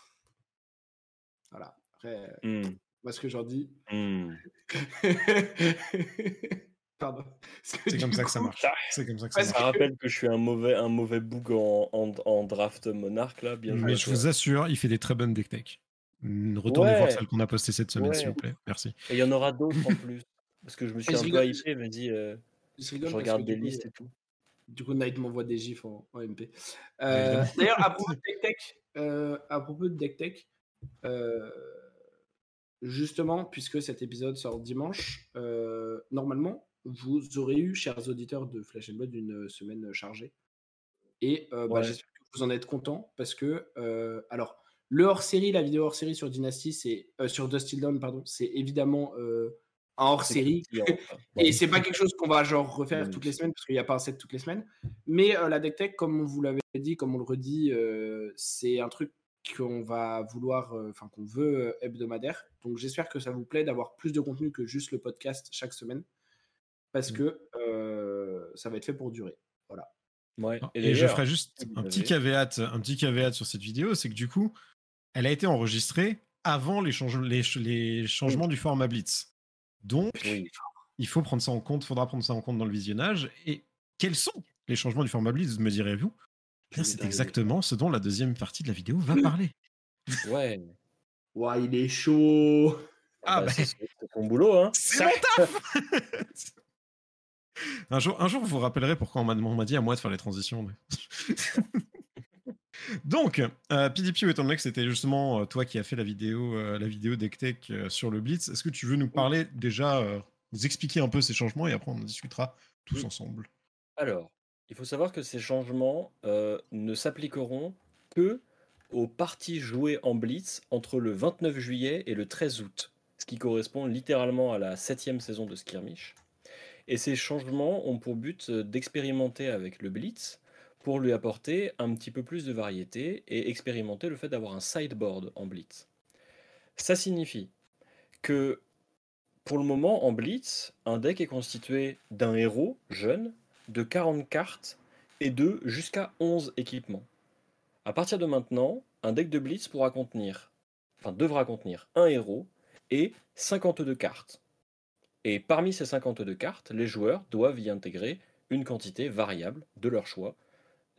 voilà. Après, euh, Hmm, moi ce que j'en dis. Pardon. C'est comme ça que ça coup- marche. C'est comme ça que ça Parce marche. Ça rappelle que je suis un mauvais, un mauvais boug en, en, en draft Monarch là. Bien Mais je vous assure, il fait des très bonnes deck tech. Mm, Retournez voir Ouais. celle qu'on a postée cette semaine, Ouais. s'il vous plaît. Merci. Et il y en aura d'autres en plus. Parce que je me suis Et un peu hypé, me dis, euh, Je, rigole regarde des listes et tout. Du coup, Knight m'envoie des gifs en, en MP. Euh. D'ailleurs, à propos de Deck Tech, euh, à propos de Deck Tech, euh, justement, puisque cet épisode sort dimanche, normalement, vous aurez eu, chers auditeurs de Flash and Blood, une semaine chargée. Et bah, Ouais. j'espère que vous en êtes contents parce que, alors, le hors-série, la vidéo hors-série sur Dynasty, c'est sur Dust Till Dawn, pardon, c'est évidemment hors-série C'est croustillant, quoi. et c'est pas quelque chose qu'on va genre refaire Mm. toutes les semaines parce qu'il n'y a pas un set toutes les semaines. Mais euh, la deck tech, comme on vous l'avait dit, comme on le redit, euh, c'est un truc qu'on va vouloir, euh, enfin qu'on veut euh, hebdomadaire. Donc j'espère que ça vous plaît d'avoir plus de contenu que juste le podcast chaque semaine parce Mm. que euh, ça va être fait pour durer. Ouais. Et, je ferai juste un petit caveat, un petit caveat sur cette vidéo, c'est que du coup, elle a été enregistrée avant les, change- les, ch- les changements du format Blitz. Donc, Oui. il faut prendre ça en compte, faudra prendre ça en compte dans le visionnage. Et quels sont les changements du format Blitz, me direz-vous? C'est exactement ce dont la deuxième partie de la vidéo va parler. Ouais. Ouah, il est chaud. Ah, bah, bah. c'est ton boulot, hein. C'est mon taf un, jour, un jour, vous vous rappellerez pourquoi on m'a on m'a dit à moi de faire les transitions. mais- Donc, euh, PDP, étant donné que c'était justement euh, toi qui as fait la vidéo, euh, la vidéo DeckTech euh, sur le Blitz, est-ce que tu veux nous parler déjà, nous expliquer un peu ces changements et après on en discutera tous ensemble? Alors, il faut savoir que ces changements ne s'appliqueront que aux parties jouées en Blitz entre le 29 juillet et le 13 août, ce qui correspond littéralement à la septième saison de Skirmish. Et ces changements ont pour but d'expérimenter avec le Blitz pour lui apporter un petit peu plus de variété et expérimenter le fait d'avoir un sideboard en Blitz. Ça signifie que pour le moment en Blitz, un deck est constitué d'un héros jeune, de 40 cartes et de jusqu'à 11 équipements. À partir de maintenant, un deck de Blitz devra contenir un héros et 52 cartes. Et parmi ces 52 cartes, les joueurs doivent y intégrer une quantité variable de leur choix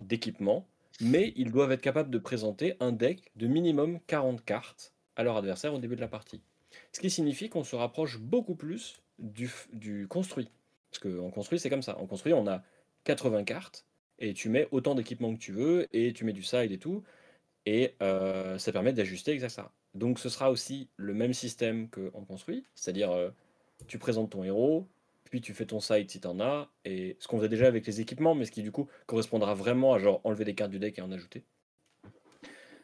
d'équipements, mais ils doivent être capables de présenter un deck de minimum 40 cartes à leur adversaire au début de la partie. Ce qui signifie qu'on se rapproche beaucoup plus du, du construit. Parce qu'en construit, c'est comme ça. En construit, on a 80 cartes, et tu mets autant d'équipements que tu veux, et tu mets du side et tout, et euh, ça permet d'ajuster exactement ça. Donc ce sera aussi le même système qu'en construit, c'est-à-dire euh, tu présentes ton héros, puis tu fais ton side si tu en as, et ce qu'on faisait déjà avec les équipements, mais ce qui du coup correspondra vraiment à genre enlever des cartes du deck et en ajouter.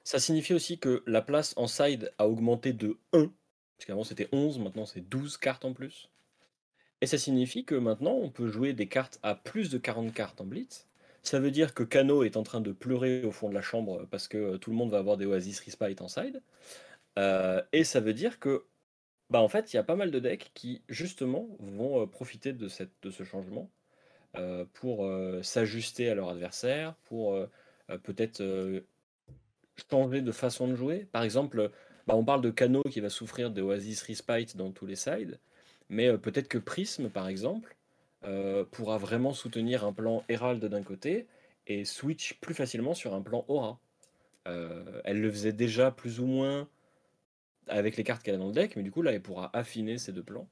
Ça signifie aussi que la place en side a augmenté de 1, parce qu'avant c'était 11, maintenant c'est 12 cartes en plus. Et ça signifie que maintenant on peut jouer des cartes à plus de 40 cartes en blitz. Ça veut dire que Kano est en train de pleurer au fond de la chambre parce que euh, tout le monde va avoir des Oasis Respite en side. Euh, et ça veut dire que, bah en fait, il y a pas mal de decks qui justement vont profiter de, cette, de ce changement pour s'ajuster à leur adversaire, pour peut-être changer de façon de jouer. Par exemple, bah, on parle de Kano qui va souffrir des Oasis Respite dans tous les sides, mais peut-être que Prism, par exemple, pourra vraiment soutenir un plan Herald d'un côté et switch plus facilement sur un plan Aura. Elle le faisait déjà plus ou moins avec les cartes qu'elle a dans le deck, mais du coup là elle pourra affiner ces deux plans.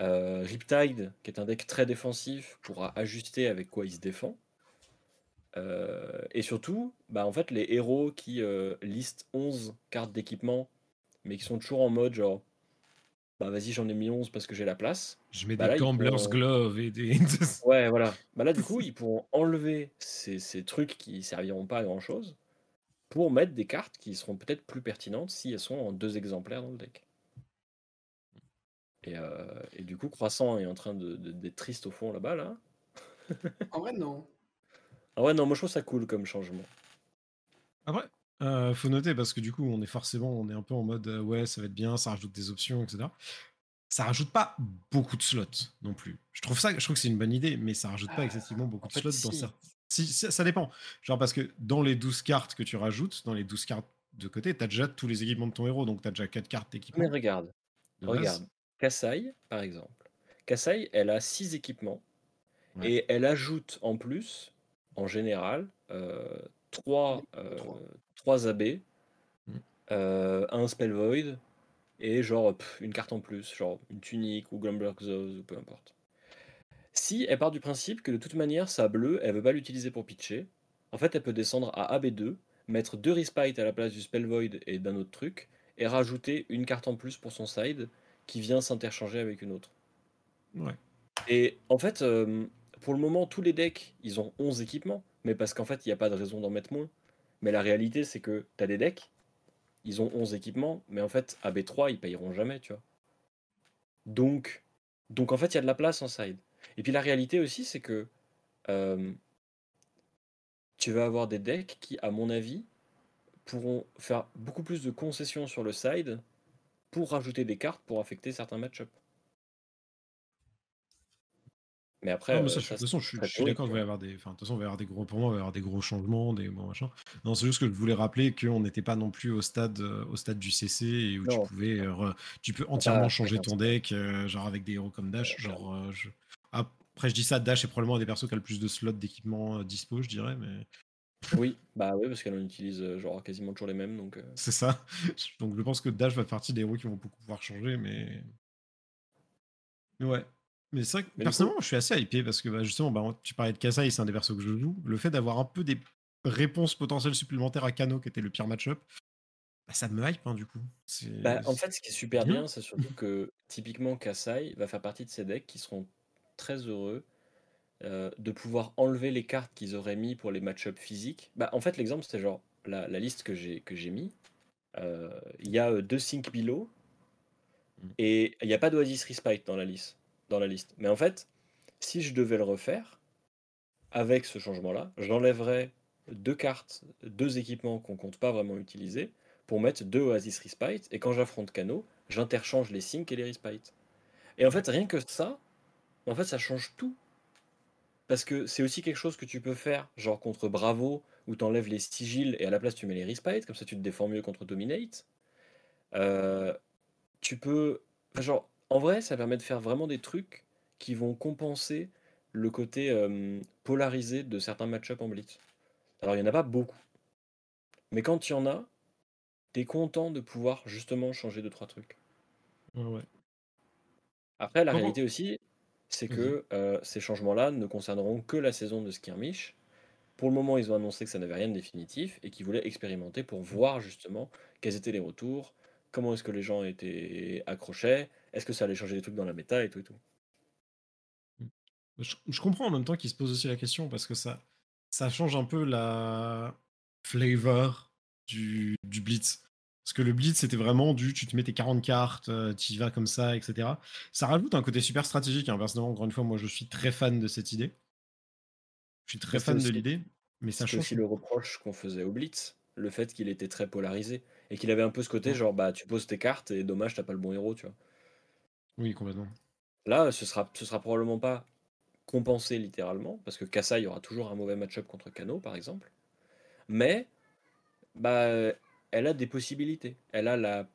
Euh, Riptide, qui est un deck très défensif, pourra ajuster avec quoi il se défend. Euh, et surtout, bah, en fait, les héros qui euh, listent 11 cartes d'équipement, mais qui sont toujours en mode genre, bah vas-y, j'en ai mis 11 parce que j'ai la place. Je mets Bah des là, Gambler's pourront- Glove et des. Ouais, voilà. Bah là, du coup, ils pourront enlever ces, ces trucs qui serviront pas à grand chose pour mettre des cartes qui seront peut-être plus pertinentes si elles sont en deux exemplaires dans le deck. Et, euh, et du coup, Croissant est en train de- de- d'être triste au fond là-bas, là. En vrai, non. Ah ouais, non, moi je trouve ça cool comme changement. Après, euh, faut noter parce que du coup, on est forcément, on est un peu en mode euh, ouais, ça va être bien, ça rajoute des options, etc. Ça rajoute pas beaucoup de slots non plus. Je trouve ça, je trouve que c'est une bonne idée, mais ça rajoute pas Ah, excessivement beaucoup en de fait, slots dans certains. Si, ça, ça dépend. Genre parce que dans les 12 cartes que tu rajoutes, dans les 12 cartes de côté, tu as déjà tous les équipements de ton héros, donc tu as déjà 4 cartes Mais d'équipement. regarde, de base. regarde. Kassai, par exemple. Kassai, elle a 6 équipements Ouais. et elle ajoute en plus, en général, 3 Trois. AB, Mm. euh, un Spell Void et genre pff, une carte en plus, genre une tunique ou Grumbler Xos ou peu importe. Si elle part du principe que de toute manière sa bleue, elle veut pas l'utiliser pour pitcher, en fait elle peut descendre à AB2, mettre deux Respite à la place du Spell Void et d'un autre truc, et rajouter une carte en plus pour son side qui vient s'interchanger avec une autre. Ouais. Et en fait, euh, pour le moment, tous les decks, ils ont 11 équipements, mais parce qu'en fait, il n'y a pas de raison d'en mettre moins. Mais la réalité, c'est que tu as des decks, ils ont 11 équipements, mais en fait, AB3, ils payeront jamais, tu vois. Donc, donc en fait, il y a de la place en side. Et puis la réalité aussi, c'est que euh, tu vas avoir des decks qui, à mon avis, pourront faire beaucoup plus de concessions sur le side pour rajouter des cartes pour affecter certains match-ups. Mais après, Non, mais euh, ça, je- ça, de toute façon, je, suis- je d'accord qu'il va y vois. avoir des. Enfin, de toute façon, il va y avoir des gros. Pour moi, il va y avoir des gros changements, des gros machins. Non, c'est juste que je voulais rappeler qu'on n'était pas non plus au stade, euh, au stade du CC et où Non. tu pouvais, euh, tu peux entièrement changer ton deck, euh, genre avec des héros comme Dash. Genre, je- après, je dis ça, Dash est probablement un des persos qui a le plus de slots d'équipement euh, dispo, je dirais, mais Oui, bah oui, parce qu'elle en utilise euh, genre quasiment toujours les mêmes, donc euh, c'est ça. Donc, je pense que Dash va faire partie des héros qui vont beaucoup pouvoir changer, mais. Mais ouais. Mais c'est vrai que Mais personnellement, je suis assez hypé parce que bah, justement, bah, tu parlais de Kasai, c'est un des persos que je joue. Le fait d'avoir un peu des réponses potentielles supplémentaires à Kano, qui était le pire match-up, bah, ça me hype hein, du coup. Bah, en fait, ce qui est super bien. bien, c'est surtout que typiquement Kassai va faire partie de ces decks qui seront très heureux euh, de pouvoir enlever les cartes qu'ils auraient mis pour les match-ups physiques. Bah, en fait, l'exemple, c'est genre la, la liste que j'ai que j'ai mis. euh, Il y a euh, deux Sync Below Mm. et il n'y a pas d'Oasis Respite dans la liste. Dans la liste. Mais en fait, si je devais le refaire avec ce changement-là, j'enlèverais deux cartes, deux équipements qu'on compte pas vraiment utiliser pour mettre deux Oasis Respite, et quand j'affronte Kano, j'interchange les Sync et les Respite. Et en fait, rien que ça, en fait, ça change tout. Parce que c'est aussi quelque chose que tu peux faire, genre contre Bravo, où tu enlèves les sigils et à la place tu mets les Respite, comme ça tu te défends mieux contre Dominate. Euh, tu peux. enfin, genre, en vrai, ça permet de faire vraiment des trucs qui vont compenser le côté euh, polarisé de certains match-ups en Blitz. Alors, il n'y en a pas beaucoup. Mais quand il y en a, t'es content de pouvoir justement changer deux trois trucs. Ouais, ouais. Après, la Comment- réalité aussi, c'est Vas-y. que euh, ces changements-là ne concerneront que la saison de Skirmish. Pour le moment, ils ont annoncé que ça n'avait rien de définitif et qu'ils voulaient expérimenter pour voir justement quels étaient les retours, comment est-ce que les gens étaient accrochés, est-ce que ça allait changer des trucs dans la méta et tout et tout. Je, je comprends en même temps qu'il se pose aussi la question parce que ça, ça change un peu la flavor du, du Blitz. Parce que le Blitz, c'était vraiment du tu te mets tes 40 cartes, euh, tu y vas comme ça, etc. Ça rajoute un côté super stratégique. Hein. Personnellement, encore une fois, moi, je suis très fan de cette idée. Je suis très c'est fan de l'idée, mais ça C'est change. aussi le reproche qu'on faisait au Blitz, le fait qu'il était très polarisé et qu'il avait un peu ce côté Ouais. genre bah tu poses tes cartes et dommage t'as pas le bon héros, tu vois. Oui, complètement. Là, ce sera, ce sera probablement pas compensé littéralement, parce que Kassai aura toujours un mauvais match-up contre Kano, par exemple. Mais, bah, elle a des possibilités. Elle, a la...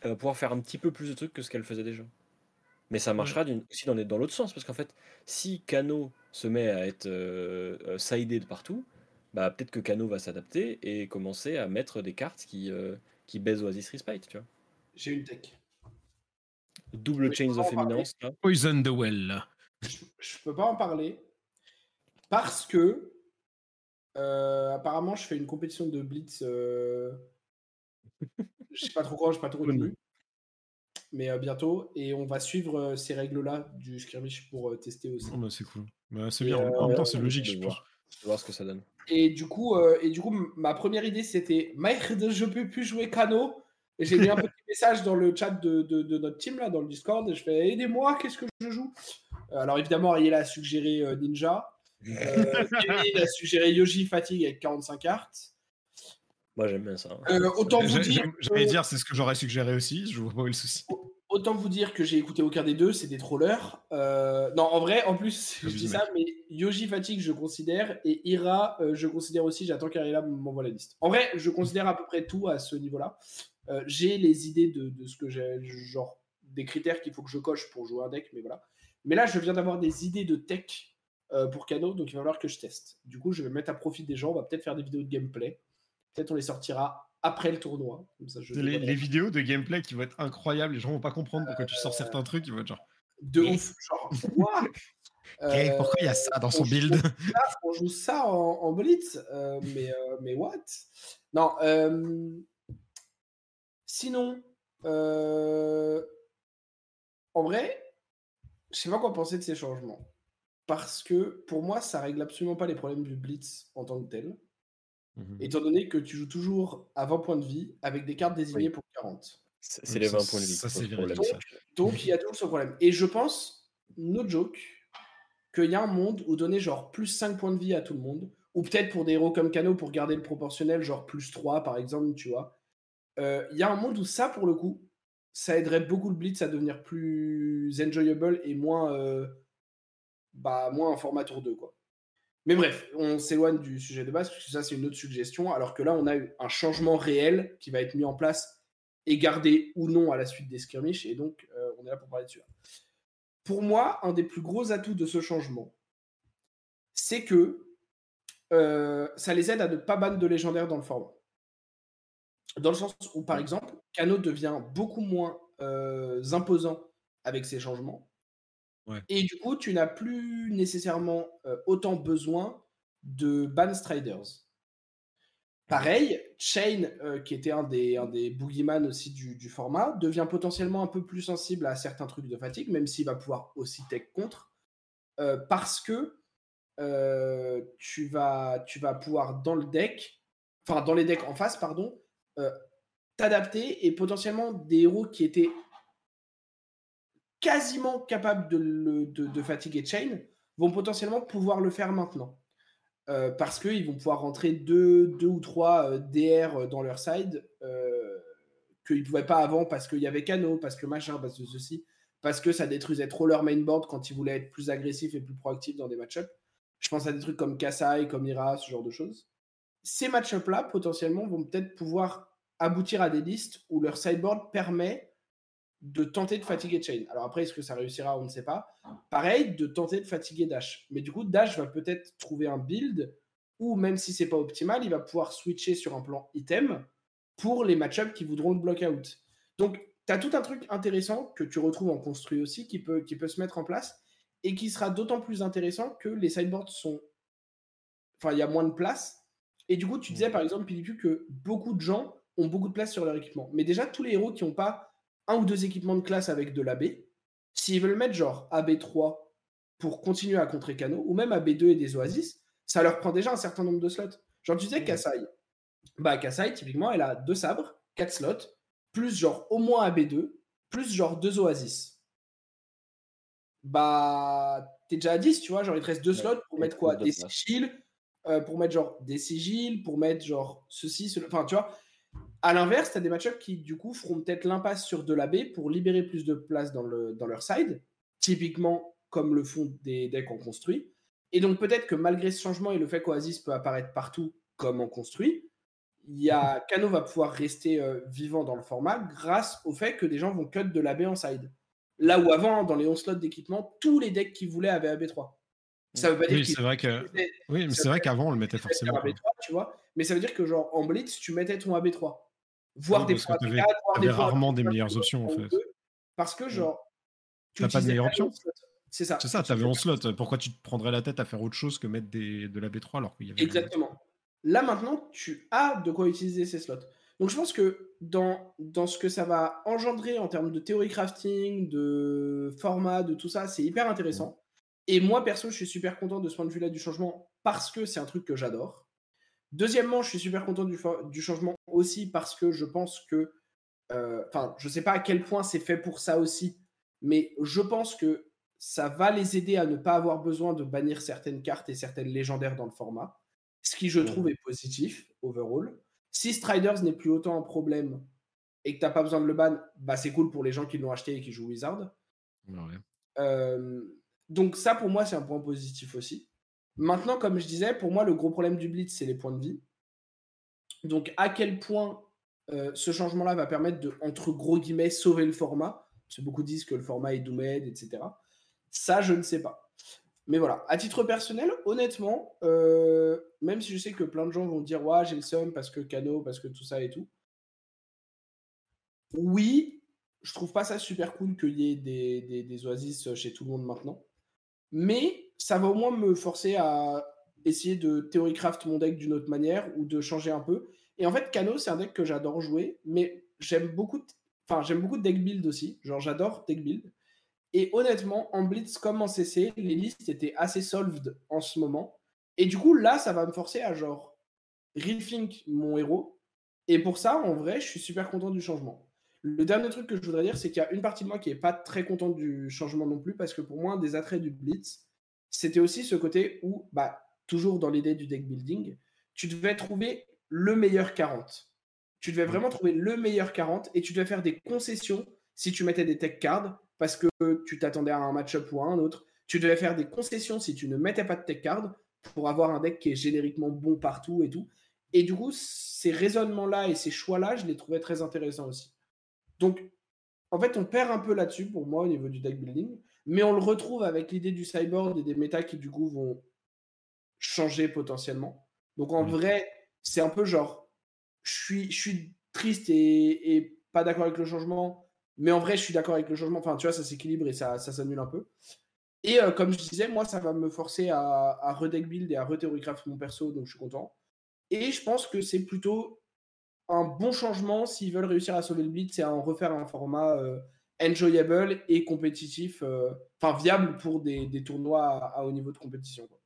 elle va pouvoir faire un petit peu plus de trucs que ce qu'elle faisait déjà. Mais ça marchera d'une- aussi dans, dans l'autre sens, parce qu'en fait, si Kano se met à être euh, euh, sidé de partout, bah, peut-être que Kano va s'adapter et commencer à mettre des cartes qui, euh, qui baisent Oasis Respite, tu vois. J'ai une tech. Double Chains of. Eminence. Poison the Well. je, je peux pas en parler parce que euh, apparemment je fais une compétition de blitz. Je sais pas trop quand, je sais pas trop retenu. Mais euh, bientôt et on va suivre euh, ces règles-là du skirmish pour euh, tester aussi. Oh, bah, c'est cool. Bah, c'est bien. en même temps, c'est logique, je pense. voir. Ce que ça donne. Et du coup, euh, et du coup, ma première idée c'était Merde, je peux plus jouer Kano. Et j'ai mis un petit message dans le chat de, de- de notre team là, dans le Discord, et je fais aidez-moi, qu'est-ce que je joue? Alors évidemment, Ariel a suggéré euh, Ninja. Euh, Kevin a suggéré Yoji Fatigue avec 45 cartes. Moi, j'aime bien ça. hein. Euh, autant vous dire, J'allais que- dire, c'est ce que j'aurais suggéré aussi. Je vois pas où est le souci. autant vous dire que j'ai écouté aucun des deux, c'est des trollers. Euh, non, en vrai, en plus, je dis ça, mais Yoji Fatigue, je considère, et Ira, euh, je considère aussi. J'attends qu'Arila m'envoie la liste. En vrai, je considère à peu près tout à ce niveau-là. Euh, j'ai les idées de, de ce que j'ai, genre des critères qu'il faut que je coche pour jouer un deck, mais voilà. Mais là, je viens d'avoir des idées de tech euh, pour Kano, donc il va falloir que je teste. Du coup, je vais mettre à profit des gens. On va peut-être faire des vidéos de gameplay. Peut-être on les sortira après le tournoi. Comme ça, je Les, vidéos de gameplay qui vont être incroyables, les gens vont pas comprendre pourquoi tu sors certains trucs, ils vont être genre. de ouf. Genre, quoi Euh, pourquoi il y a ça dans son on joue build? ça, on joue ça en, en blitz, euh, mais, euh, mais what? Non. sinon, en vrai, je sais pas quoi penser de ces changements. Parce que pour moi, ça règle absolument pas les problèmes du blitz en tant que tel. Mhm. Étant donné que tu joues toujours à 20 points de vie avec des cartes désignées Oui. pour 40. C'est Oui, les ça- 20 points de vie. ça, c'est problème, ça. Donc il y a toujours ce problème. Et je pense, no joke, qu'il y a un monde où donner genre plus 5 points de vie à tout le monde, ou peut-être pour des héros comme Kano pour garder le proportionnel, genre plus 3 par exemple, tu vois. Euh, Il y a un monde où ça, pour le coup, ça aiderait beaucoup le Blitz à devenir plus enjoyable et moins, euh, bah, moins un format tour 2, quoi. Mais bref, on s'éloigne du sujet de base, parce que ça, c'est une autre suggestion, alors que là, on a eu un changement réel qui va être mis en place et gardé ou non à la suite des skirmishes, et donc euh, on est là pour parler de celui-là. Pour moi, un des plus gros atouts de ce changement, c'est que euh, ça les aide à ne pas ban de légendaires dans le format. Dans le sens où, par exemple, Kano devient beaucoup moins euh, imposant avec ces changements. Et du coup, tu n'as plus nécessairement euh, autant besoin de ban Striders. Pareil, Chain, euh, qui était un des, un des boogeyman aussi du, du format, devient potentiellement un peu plus sensible à certains trucs de fatigue, même s'il va pouvoir aussi tech contre, euh, parce que tu, vas, tu vas pouvoir dans le deck, enfin dans les decks en face, pardon, t'adapter et potentiellement des héros qui étaient quasiment capables de, fatiguer Chain vont potentiellement pouvoir le faire maintenant. Euh, parce qu'ils vont pouvoir rentrer deux, deux ou trois euh, DR dans leur side euh, qu'ils ne pouvaient pas avant parce qu'il y avait Kano, parce que machin, parce que ceci, parce que ça détruisait trop leur mainboard quand ils voulaient être plus agressifs et plus proactifs dans des match-ups. Je pense à des trucs comme Kasai, comme Ira, ce genre de choses. Ces match-ups-là, potentiellement, vont peut-être pouvoir aboutir à des listes où leur sideboard permet de tenter de fatiguer Chain. Alors après, est-ce que ça réussira On ne sait pas. Pareil, de tenter de fatiguer Dash. Mais du coup, Dash va peut-être trouver un build où, même si c'est pas optimal, il va pouvoir switcher sur un plan item pour les match-ups qui voudront le block out. Donc, tu as tout un truc intéressant que tu retrouves en construit aussi qui peut, qui peut se mettre en place et qui sera d'autant plus intéressant que les sideboards sont. Enfin, il y a moins de place. Et du coup, tu disais par exemple, Pilipu, que beaucoup de gens ont beaucoup de place sur leur équipement. Mais déjà, tous les héros qui n'ont pas un ou deux équipements de classe avec de l'AB, s'ils veulent mettre genre AB3 pour continuer à contrer Kano, ou même AB2 et des Oasis, ça leur prend déjà un certain nombre de slots. Genre, tu disais Mhm. Kasai. Bah, Kasai, typiquement, elle a deux sabres, quatre slots, plus genre au moins AB2, plus genre deux Oasis. Bah, t'es déjà à 10, tu vois. Genre, il te reste deux Ouais, slots pour et mettre quoi? Des sigils, euh, pour mettre genre des sigils, pour mettre genre ceci, cela. Enfin, tu vois. À l'inverse, tu as des match-ups qui, du coup, feront peut-être l'impasse sur de la B pour libérer plus de place dans, le, dans leur side, typiquement comme le font des decks en construit. Et donc, peut-être que malgré ce changement et le fait qu'Oasis peut apparaître partout comme en construit, y a Kano va pouvoir rester euh, vivant dans le format grâce au fait que des gens vont cut de l'AB en side. Là où avant, dans les 11 slots d'équipement, tous les decks qui voulaient avaient AB3. Ça veut pas dire Oui, c'est vrai que. Oui, mais c'est vrai qu'avant, on le mettait forcément. un AB3, tu vois. Mais ça veut dire que, genre, en Blitz, tu mettais ton AB3. Voire Oui, des parce fois que AB4, t'avais- voire des t'avais fois rarement des AB5, meilleures options, en fait. Parce que, genre, tu T'as pas de meilleure option. C'est ça. C'est ça, Tu t'avais fais en slot. Pourquoi tu te prendrais la tête à faire autre chose que mettre des, de la B3 alors qu'il y avait. Exactement. Là maintenant, tu as de quoi utiliser ces slots. Donc je pense que dans, dans ce que ça va engendrer en termes de théorie crafting, de format, de tout ça, c'est hyper intéressant. Et moi perso, je suis super content de ce point de vue-là du changement parce que c'est un truc que j'adore. Deuxièmement, je suis super content du, changement aussi parce que je pense que, euh, enfin, je sais pas à quel point c'est fait pour ça aussi, mais je pense que ça va les aider à ne pas avoir besoin de bannir certaines cartes et certaines légendaires dans le format, ce qui je trouve est positif overall. Si Striders n'est plus autant un problème et que t'as pas besoin de le ban, bah c'est cool pour les gens qui l'ont acheté et qui jouent Wizard. Ouais. Euh, donc ça, pour moi, c'est un point positif aussi. Maintenant, comme je disais, pour moi, le gros problème du Blitz, c'est les points de vie. Donc, à quel point euh, ce changement-là va permettre de, entre gros guillemets, sauver le format? Parce que beaucoup disent que le format est doomed, etc. Ça, je ne sais pas. Mais voilà, à titre personnel, honnêtement, euh, même si je sais que plein de gens vont dire Ouais, j'ai le seum parce que Cano, parce que tout ça et tout. Oui, je trouve pas ça super cool qu'il y ait des, des, des oasis chez tout le monde maintenant. Mais ça va au moins me forcer à essayer de theorycraft mon deck d'une autre manière ou de changer un peu. Et en fait, Kano, c'est un deck que j'adore jouer, mais j'aime beaucoup, deck build aussi. Genre, j'adore deck build. Et honnêtement, en Blitz comme en CC, les listes étaient assez solved en ce moment. Et du coup, là, ça va me forcer à genre rethink mon héros. Et pour ça, en vrai, je suis super content du changement. Le dernier truc que je voudrais dire, c'est qu'il y a une partie de moi qui n'est pas très contente du changement non plus, parce que pour moi, des attraits du Blitz, c'était aussi ce côté où, bah, toujours dans l'idée du deck building, tu devais trouver le meilleur 40. Tu devais vraiment trouver le meilleur 40 et tu devais faire des concessions si tu mettais des tech cards parce que tu t'attendais à un match-up ou à un autre. Tu devais faire des concessions si tu ne mettais pas de tech card pour avoir un deck qui est génériquement bon partout et tout. Et du coup, ces raisonnements-là et ces choix-là, je les trouvais très intéressants aussi. Donc, en fait, on perd un peu là-dessus pour moi au niveau du deck building, mais on le retrouve avec l'idée du cyborg et des méta qui du coup vont changer potentiellement. Donc en Oui. vrai, c'est un peu genre, je suis, je suis triste et, et pas d'accord avec le changement, mais en vrai, je suis d'accord avec le changement. Enfin, tu vois, ça s'équilibre et ça, ça s'annule un peu. Et euh, comme je disais, moi, ça va me forcer à, à redeck build et à rethéorycraft mon perso, donc je suis content. Et je pense que c'est plutôt un bon changement s'ils veulent réussir à sauver le blitz, c'est à en refaire un format euh, enjoyable et compétitif, euh, enfin viable pour des, des tournois à, à haut niveau de compétition. quoi.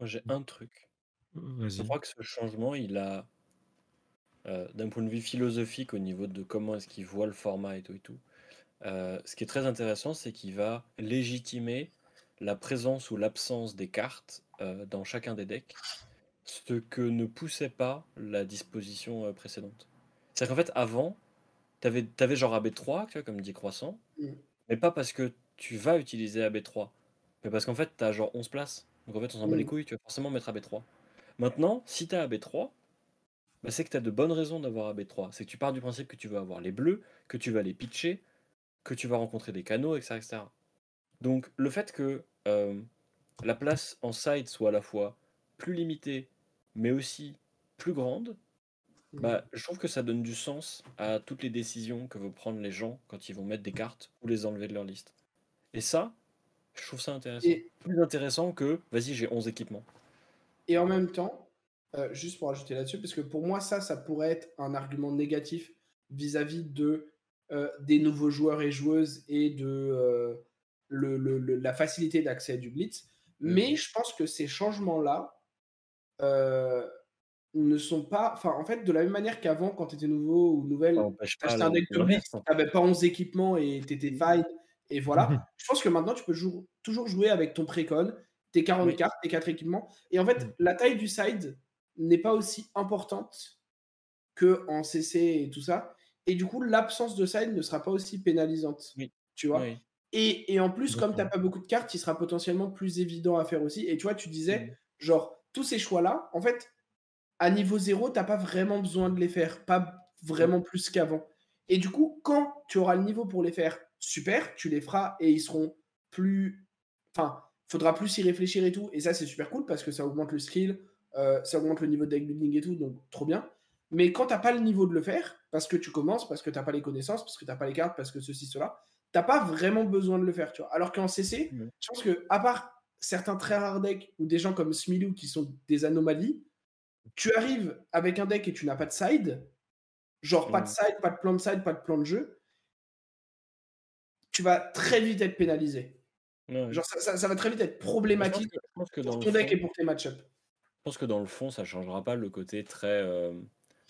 Moi, j'ai un truc. Je crois que ce changement, il a, euh, d'un point de vue philosophique, au niveau de comment est-ce qu'il voit le format et tout et tout, euh, ce qui est très intéressant, c'est qu'il va légitimer la présence ou l'absence des cartes euh, dans chacun des decks, ce que ne poussait pas la disposition euh, précédente. C'est-à-dire qu'en fait, avant, tu avais, genre AB3, tu vois, comme dit Croissant, Mm. mais pas parce que tu vas utiliser AB3, mais parce qu'en fait, tu as genre 11 places. Donc en fait, on s'en bat les Mm. couilles, tu vas forcément mettre AB3. Maintenant, si tu as AB3, bah, c'est que tu as de bonnes raisons d'avoir AB3. C'est que tu pars du principe que tu vas avoir les bleus, que tu vas les pitcher, que tu vas rencontrer des canaux, etc. etc. Donc le fait que euh, la place en side soit à la fois plus limitée, mais aussi plus grande, bah, je trouve que ça donne du sens à toutes les décisions que vont prendre les gens quand ils vont mettre des cartes ou les enlever de leur liste. Et ça, je trouve ça intéressant. Et- Plus intéressant que, vas-y, j'ai 11 équipements. Et en même temps, euh, juste pour ajouter là-dessus, parce que pour moi, ça, ça pourrait être un argument négatif vis-à-vis de euh, des nouveaux joueurs et joueuses et de euh, le- le- le- la facilité d'accès du Blitz. Mais je pense que ces changements-là ne sont pas. Enfin, en fait, de la même manière qu'avant, quand tu étais nouveau ou nouvelle, t'achetais un le- deck de le Blitz, reste, t'avais pas 11 équipements et t'étais fine. Et voilà. Mhm. Je pense que maintenant, tu peux jou- toujours jouer avec ton précon, tes 40 Oui. cartes, tes 4 équipements. Et en fait, Mhm. la taille du side n'est pas aussi importante que en CC et tout ça. Et du coup, l'absence de side ne sera pas aussi pénalisante. Oui. Tu vois Oui. et, et en plus, comme tu n'as D'accord. pas beaucoup de cartes, il sera potentiellement plus évident à faire aussi. Et tu vois, tu disais, Mhm. genre, tous ces choix-là, en fait, à niveau zéro, tu n'as pas vraiment besoin de les faire, pas vraiment plus qu'avant. Et du coup, quand tu auras le niveau pour les faire, super, tu les feras et ils seront plus. Enfin, faudra plus y réfléchir et tout. Et ça, c'est super cool parce que ça augmente le skill, euh, ça augmente le niveau de deck building et tout, donc trop bien. Mais quand t'as pas le niveau de le faire, parce que tu commences, parce que t'as pas les connaissances, parce que t'as pas les cartes, parce que ceci, cela, t'as pas vraiment besoin de le faire, tu vois. Alors qu'en CC, Ouais. je pense que, à part certains très rares decks ou des gens comme Smilou qui sont des anomalies, tu arrives avec un deck et tu n'as pas de side, genre pas de side, pas de plan de side, pas de plan de jeu, tu vas très vite être pénalisé. Ouais, ouais. Genre, ça, ça- ça va très vite être Je pense problématique que, je pense que dans pour ton deck fond, et pour tes match-ups. je pense que dans le fond, ça changera pas le côté très, euh,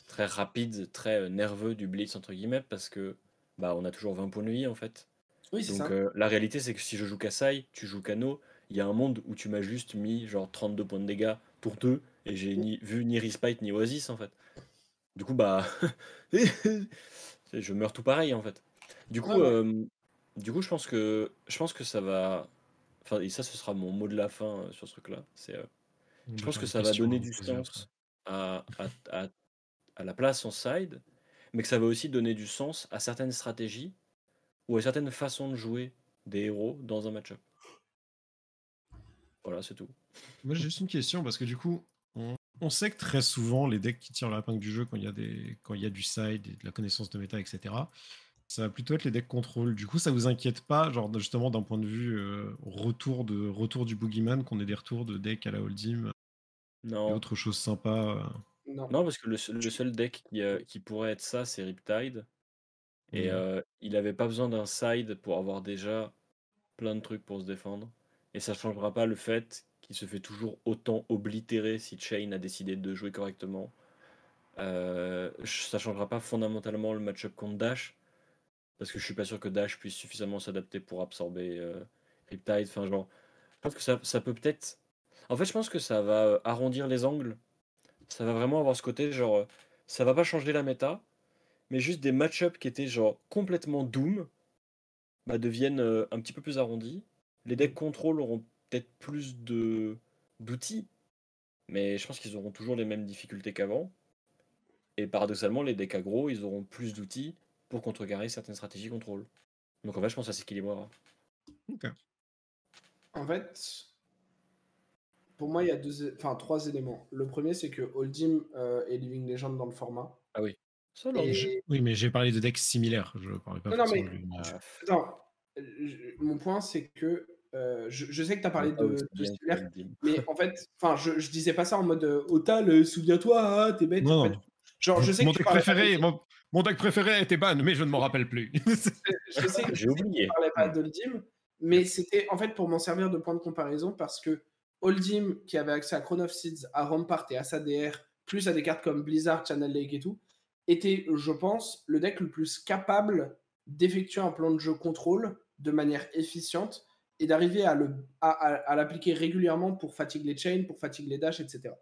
très rapide, très euh, nerveux du blitz entre guillemets, parce que bah on a toujours 20 points de vie en fait. Oui, c'est Donc ça. euh, la réalité c'est que si je joue Kassai, tu joues Kano, il y a un monde où tu m'as juste mis genre 32 points de dégâts pour deux et j'ai ni vu ni Respite ni Oasis en fait. Du coup bah je meurs tout pareil en fait. Du coup Ouais, ouais. euh, du coup je pense que je pense que ça va enfin et ça ce sera mon mot de la fin euh, sur ce truc là, c'est euh, je pense que ça va donner vous du sens à, à, à- à la place en side, mais que ça va aussi donner du sens à certaines stratégies ou à certaines façons de jouer des héros dans un match-up. Voilà, c'est tout. Moi, j'ai juste une question parce que du coup, on, on sait que très souvent, les decks qui tirent la épingle du jeu quand il y a des, quand il y a du side et de la connaissance de méta, etc. Ça va plutôt être les decks contrôle. Du coup, ça vous inquiète pas, genre justement d'un point de vue euh, retour de retour du boogeyman, qu'on ait des retours de decks à la Holdim et Non, autre chose sympa. euh? Non. non parce que le, seul- le seul deck qui, euh, qui pourrait être ça, c'est Riptide. Et euh, il n'avait pas besoin d'un side pour avoir déjà plein de trucs pour se défendre. Et ça ne changera pas le fait qu'il se fait toujours autant oblitérer si Chain a décidé de jouer correctement. Euh, ça changera pas fondamentalement le match-up contre Dash. Parce que je suis pas sûr que Dash puisse suffisamment s'adapter pour absorber euh, Riptide. Enfin, genre, je pense que ça, ça peut peut-être. En fait, je pense que ça va euh, arrondir les angles. Ça va vraiment avoir ce côté, genre, euh, ça va pas changer la méta, mais juste des match-ups qui étaient genre complètement doom bah, deviennent euh, un petit peu plus arrondis. Les decks contrôle auront peut-être plus de d'outils, mais je pense qu'ils auront toujours les mêmes difficultés qu'avant. Et paradoxalement, les decks aggro, ils auront plus d'outils pour contrecarrer certaines stratégies contrôle. Donc en fait, je pense que ça s'équilibrera. Ok. En fait, pour moi, il y a deux, enfin, trois éléments. Le premier, c'est que Holdim euh, est Living Legend dans le format. Ah oui. Ça, non, Et- mais- Je- oui, mais j'ai parlé de decks similaires. Je parlais pas Non, mais- je- mon point, c'est que euh, je, je sais que tu as parlé de, de que mais en fait, enfin, je, je disais pas ça en mode euh, Otal, euh, souviens-toi, ah, t'es bête. Non, en fait. non. Genre, je sais mon que deck préféré, mon, mon deck préféré a été ban, mais je ne m'en rappelle plus. Je sais, J'ai oublié. je parlais pas d'Oldim, mais c'était en fait pour m'en servir de point de comparaison parce que Oldim, qui avait accès à Crown of Seeds, à Rampart et à sa DR, plus à des cartes comme Blizzard, Channel Lake et tout, était, je pense, le deck le plus capable d'effectuer un plan de jeu contrôle de manière efficiente et d'arriver à, le, à, à- à l'appliquer régulièrement pour fatiguer les chains, pour fatiguer les dash, etc.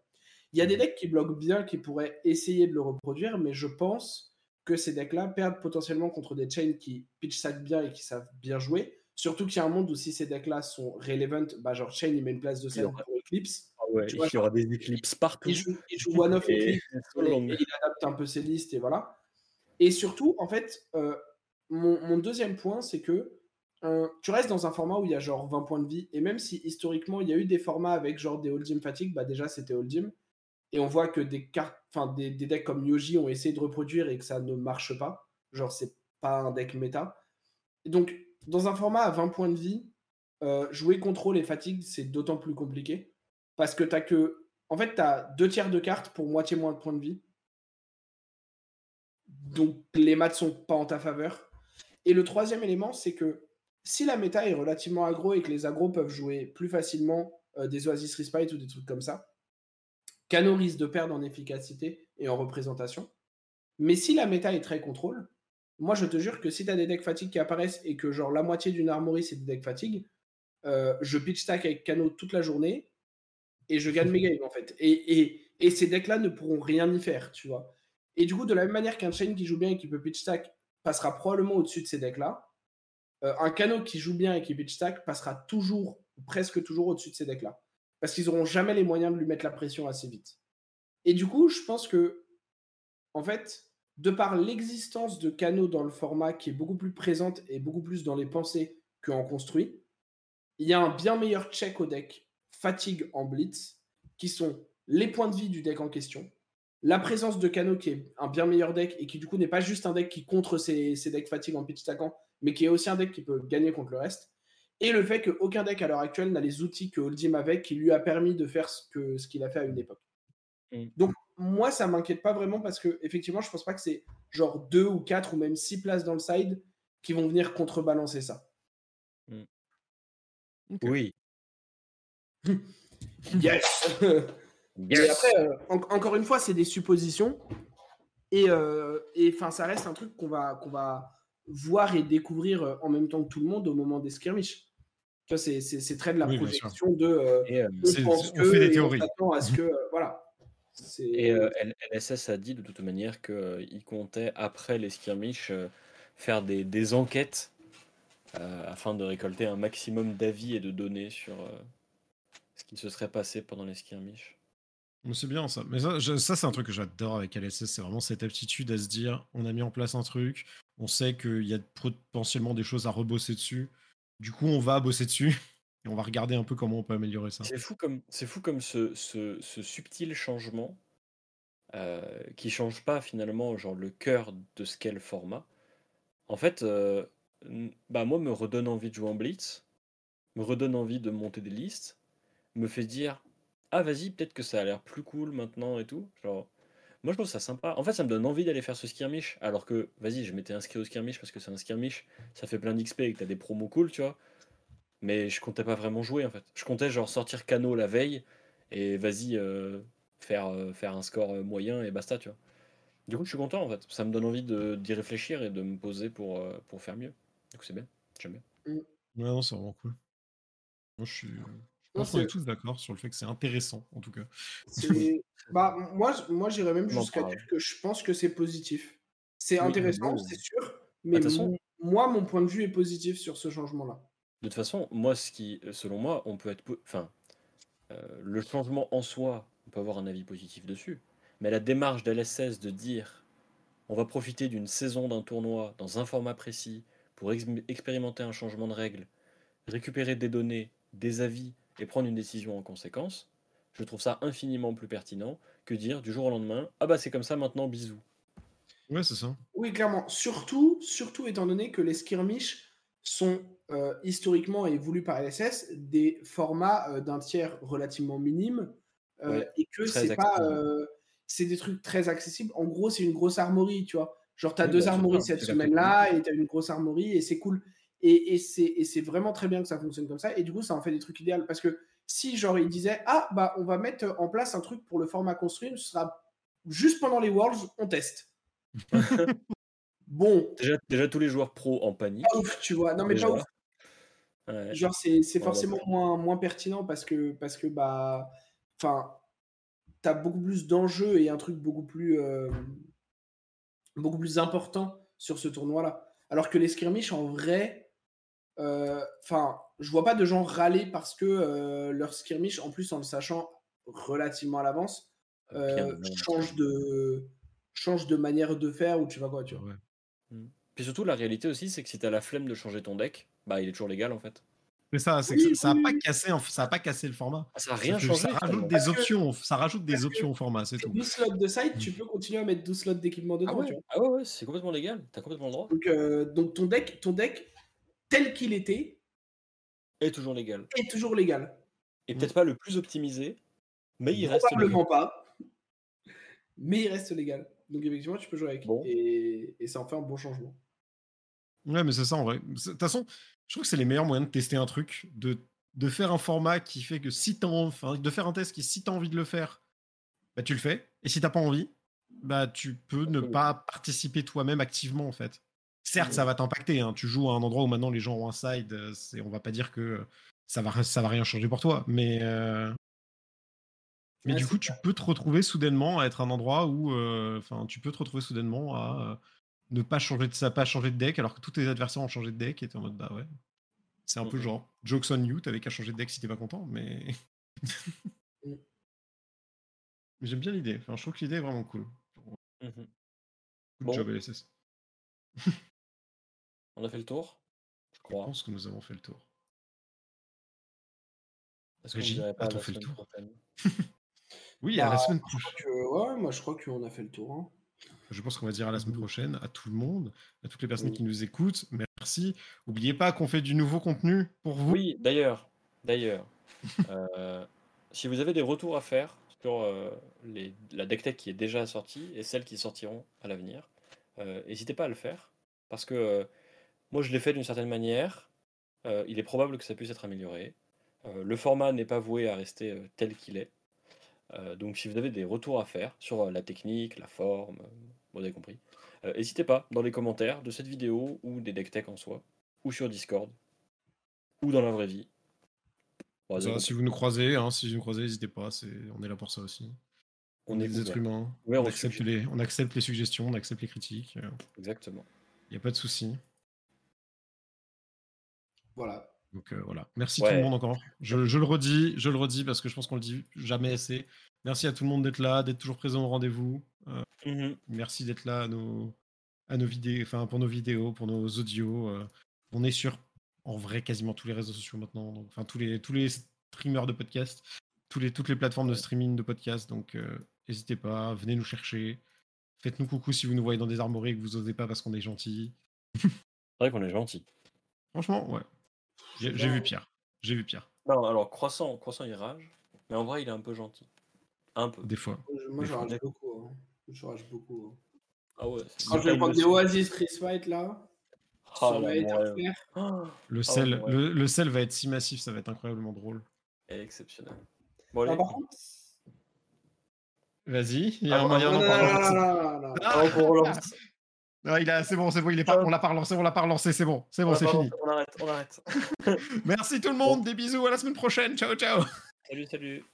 Il y a des decks qui bloquent bien, qui pourraient essayer de le reproduire, mais je pense que ces decks-là perdent potentiellement contre des chains qui pitch sac bien et qui savent bien jouer. Surtout qu'il y a un monde où si ces decks-là sont relevant, bah genre Chain il met une place de scène pour Eclipse. Ah ouais, Tu vois, il y aura des éclipses partout. Il joue, il joue One of Et Eclipse et, et il adapte un peu ses listes et voilà. Et surtout, en fait, euh, mon, mon deuxième point, c'est que euh, tu restes dans un format où il y a genre 20 points de vie. Et même si historiquement, il y a eu des formats avec genre des Holdim Fatigue, bah déjà c'était Holdim. Et on voit que des cartes, enfin des, decks comme Yoji ont essayé de reproduire et que ça ne marche pas. Genre, c'est pas un deck méta. Donc, dans un format à 20 points de vie, euh, jouer contrôle et fatigue, c'est d'autant plus compliqué. Parce que t'as que. En fait, t'as deux tiers de cartes pour moitié moins de points de vie. Donc, les maths sont pas en ta faveur. Et le troisième élément, c'est que si la méta est relativement aggro et que les agros peuvent jouer plus facilement euh, des Oasis Respite ou des trucs comme ça, Kano risque de perdre en efficacité et en représentation. Mais si la méta est très contrôle, moi je te jure que si tu as des decks fatigue qui apparaissent et que genre la moitié d'une armory c'est des decks fatigue, euh, je pitch stack avec Kano toute la journée et je gagne mes games en fait. Et, et, et ces decks-là ne pourront rien y faire, tu vois. Et du coup, de la même manière qu'un chain qui joue bien et qui peut pitch stack passera probablement au-dessus de ces decks-là, euh, un Kano qui joue bien et qui pitch stack passera toujours, ou presque toujours au-dessus de ces decks-là. Parce qu'ils n'auront jamais les moyens de lui mettre la pression assez vite. Et du coup, je pense que, en fait, de par l'existence de Kano dans le format qui est beaucoup plus présente et beaucoup plus dans les pensées qu'en construit, il y a un bien meilleur check au deck fatigue en blitz, qui sont les points de vie du deck en question, la présence de Kano qui est un bien meilleur deck et qui du coup n'est pas juste un deck qui contre ses, ses decks fatigue en pitch stackant, mais qui est aussi un deck qui peut gagner contre le reste. Et le fait qu'aucun deck à l'heure actuelle n'a les outils que Holdim avait qui lui a permis de faire ce qu'il ce a fait à une époque. Mm. Donc, moi, ça m'inquiète pas vraiment parce que, effectivement, je pense pas que c'est genre deux ou quatre ou même six places dans le side qui vont venir contrebalancer ça. Ok. Oui. Yes! Et après, euh, en- encore une fois, c'est des suppositions. Et, euh, et ça reste un truc qu'on va, qu'on va voir et découvrir euh, en même temps que tout le monde au moment des skirmishes. Tu vois, c'est, très de la Oui, projection de. euh, Et, euh, on C'est- pense on que, fait des on théories. s'attend à ce que. euh, voilà. C'est, et, euh, LSS a dit de toute manière qu'il comptait, après les skirmishes, faire des, des enquêtes euh, afin de récolter un maximum d'avis et de données sur euh, ce qui se serait passé pendant les skirmishes. C'est bien ça. Mais ça, c'est un truc que j'adore avec LSS. C'est vraiment cette aptitude à se dire on a mis en place un truc, on sait qu'il y a potentiellement des choses à rebosser dessus. Du coup, on va bosser dessus et on va regarder un peu comment on peut améliorer ça. C'est fou comme, c'est fou comme ce, ce, subtil changement euh, qui change pas finalement genre le cœur de ce qu'est le format. En fait, euh, bah moi me redonne envie de jouer en blitz, me redonne envie de monter des listes, me fait dire ah vas-y peut-être que ça a l'air plus cool maintenant et tout. Genre moi je trouve ça sympa. En fait ça me donne envie d'aller faire ce skirmish alors que vas-y je m'étais inscrit au skirmish parce que c'est un skirmish, ça fait plein d'XP et que t'as des promos cool tu vois. Mais je comptais pas vraiment jouer en fait. Je comptais genre sortir Cano la veille et vas-y euh, faire, euh, faire un score euh, moyen et basta, tu vois. Du coup, je suis content en fait. Ça me donne envie d'y réfléchir et de me poser pour, euh, pour faire mieux. Donc c'est bien, j'aime bien. Ouais, non, c'est vraiment cool. Moi, je suis. Pense qu'on est tous d'accord sur le fait que c'est intéressant, en tout cas. bah, moi, moi j'irais même jusqu'à dire que je pense que c'est positif. C'est Oui, intéressant, c'est sûr. Mais de toute façon- mon- moi, mon point de vue est positif sur ce changement-là. De toute façon, moi, ce qui, selon moi, on peut être. Enfin, euh, le changement en soi, on peut avoir un avis positif dessus. Mais la démarche d'LSS de dire on va profiter d'une saison d'un tournoi dans un format précis pour ex- expérimenter un changement de règles, récupérer des données, des avis et prendre une décision en conséquence, je trouve ça infiniment plus pertinent que dire du jour au lendemain ah bah c'est comme ça maintenant, bisous. Ouais, c'est ça. Oui, clairement. Surtout, surtout étant donné que les skirmish sont euh, historiquement et voulus par LSS des formats euh, d'un tiers relativement minime euh, Ouais, et que c'est pas accessible. euh, c'est des trucs très accessibles. En gros, c'est une grosse armorie, tu vois. Genre, tu as Oui, deux bah, armories cette semaine-là et tu as une grosse armorie et c'est cool. Et, et c'est vraiment très bien que ça fonctionne comme ça. Et du coup, ça en fait des trucs idéaux. Parce que si, genre, ils disaient Ah, bah, on va mettre en place un truc pour le format construit, ce sera juste pendant les Worlds, on teste. bon, Déjà, déjà tous les joueurs pro en panique. pas ouf, tu vois. Non, mais déjà. pas ouf. Ouais. Genre, c'est Ouais, forcément moins, moins pertinent parce que, parce que bah, enfin, t'as beaucoup plus d'enjeux et un truc beaucoup plus, euh, beaucoup plus important sur ce tournoi-là. Alors que les skirmish, en vrai, enfin, je vois pas de gens râler parce que euh, leur skirmish, en plus en le sachant relativement à l'avance, euh, Bien, bien, change de change de manière de faire ou tu vois quoi, tu vois. Ouais. Puis surtout, la réalité aussi, c'est que si t'as la flemme de changer ton deck, bah il est toujours légal en fait. C'est ça, c'est Oui, que ça- ça oui, n'a pas cassé, ça a pas cassé le format. Ah, ça a rien changé. Ça rajoute des options, ça rajoute des options au format, c'est tout. 12 slots de side, tu peux continuer à mettre 12 slots d'équipement dedans, Ah ouais, ah ouais, ouais, c'est complètement légal. T'as complètement le droit. Donc, euh, donc ton deck, ton deck tel qu'il était Et toujours légal. est toujours légal. Et peut-être pas le plus optimisé, mais il reste légal. Probablement pas, mais il reste légal. Donc effectivement, tu peux jouer avec. Bon. Et, et ça en fait un bon changement. Ouais, mais c'est ça en vrai. De toute façon, je trouve que c'est les meilleurs moyens de tester un truc, de, de faire un format qui fait que si t'as enfin, de faire un test qui, si t'as envie de le faire, bah tu le fais. Et si t'as pas envie, bah tu peux ne pas participer toi-même activement en fait. Certes, ça va t'impacter. hein. Tu joues à un endroit où maintenant les gens ont un side. euh, On va pas dire que ça va, ça va rien changer pour toi, mais euh, mais Ouais, du coup, tu peux te retrouver soudainement à être un endroit où, euh, enfin, tu peux te retrouver soudainement à euh, ne pas changer de, ça pas changer de deck alors que tous tes adversaires ont changé de deck et t'es en mode bah ouais. C'est un peu genre jokes on you, t'avais qu'à changer de deck si t'es pas content, mais. Mm. mais j'aime bien l'idée. Enfin, je trouve que l'idée est vraiment cool. Good Bon. job LSS. On a fait le tour, je Je crois. pense que nous avons fait le tour. Est-ce qu'on pas a-t-on la fait le tour? prochaine? Oui, à la Bah, semaine Je prochaine. crois que, ouais, moi je crois qu'on a fait le tour. hein. Je pense qu'on va dire à la semaine prochaine à tout le monde, à toutes les personnes Oui. qui nous écoutent. Merci. N'oubliez pas qu'on fait du nouveau contenu pour vous. Oui, d'ailleurs, d'ailleurs, euh, si vous avez des retours à faire sur euh, les, la deck tech qui est déjà sortie et celles qui sortiront à l'avenir, euh, n'hésitez pas à le faire parce que euh, moi je l'ai fait d'une certaine manière. euh, il est probable que ça puisse être amélioré. Euh, le format n'est pas voué à rester euh, tel qu'il est. Donc si vous avez des retours à faire sur la technique, la forme, vous avez compris, n'hésitez pas dans les commentaires de cette vidéo ou des deck tech en soi, ou sur Discord, ou dans la vraie vie. Bon, Ça, si vous nous croisez, hein, si vous nous croisez, n'hésitez pas. C'est, on est là pour ça aussi. on On est des êtres humains. On, accepte les, on accepte les suggestions, on accepte les critiques. Il Exactement. n'y a pas de souci. Voilà. Donc euh, voilà. Merci tout Ouais. le monde encore. Je, je le redis, je le redis parce que je pense qu'on le dit jamais assez. Merci à tout le monde d'être là, d'être toujours présent au rendez-vous. Euh, Mhm. merci d'être là à nos, à nos vidéos, enfin pour nos vidéos, pour nos audios. euh, on est sur en vrai quasiment tous les réseaux sociaux maintenant. donc, Enfin tous les tous les streamers de podcast, tous les, toutes les plateformes de streaming de podcast. Donc n'hésitez pas, venez nous chercher. Faites-nous coucou si vous nous voyez dans des armories et que vous osez pas parce qu'on est gentil. C'est vrai qu'on est gentil. Franchement, ouais. J'ai vu Pierre. J'ai vu Pierre. Non, alors croissant, croissant il rage, mais en vrai il est un peu gentil. Un peu. Des fois. Moi, je- Moi, Des je fois. rage beaucoup. hein. Je rage beaucoup. hein. Ah ouais. Quand je vais prendre des. Oasis Chris White là, Ah, ça là, va être. Ah, Le Ah sel, ouais. Le, le sel va être si massif, ça va être incroyablement drôle. exceptionnel. Bon, Ah, allez. par contre, Vas-y, il y a Ah, un moyen d'en parler. Non, il a, c'est bon, c'est bon, il est pas, on l'a pas relancé, on l'a pas relancé, c'est bon, c'est bon, c'est fini. On arrête, on arrête. Merci tout le monde, des bisous, à la semaine prochaine, ciao ciao. Salut, salut.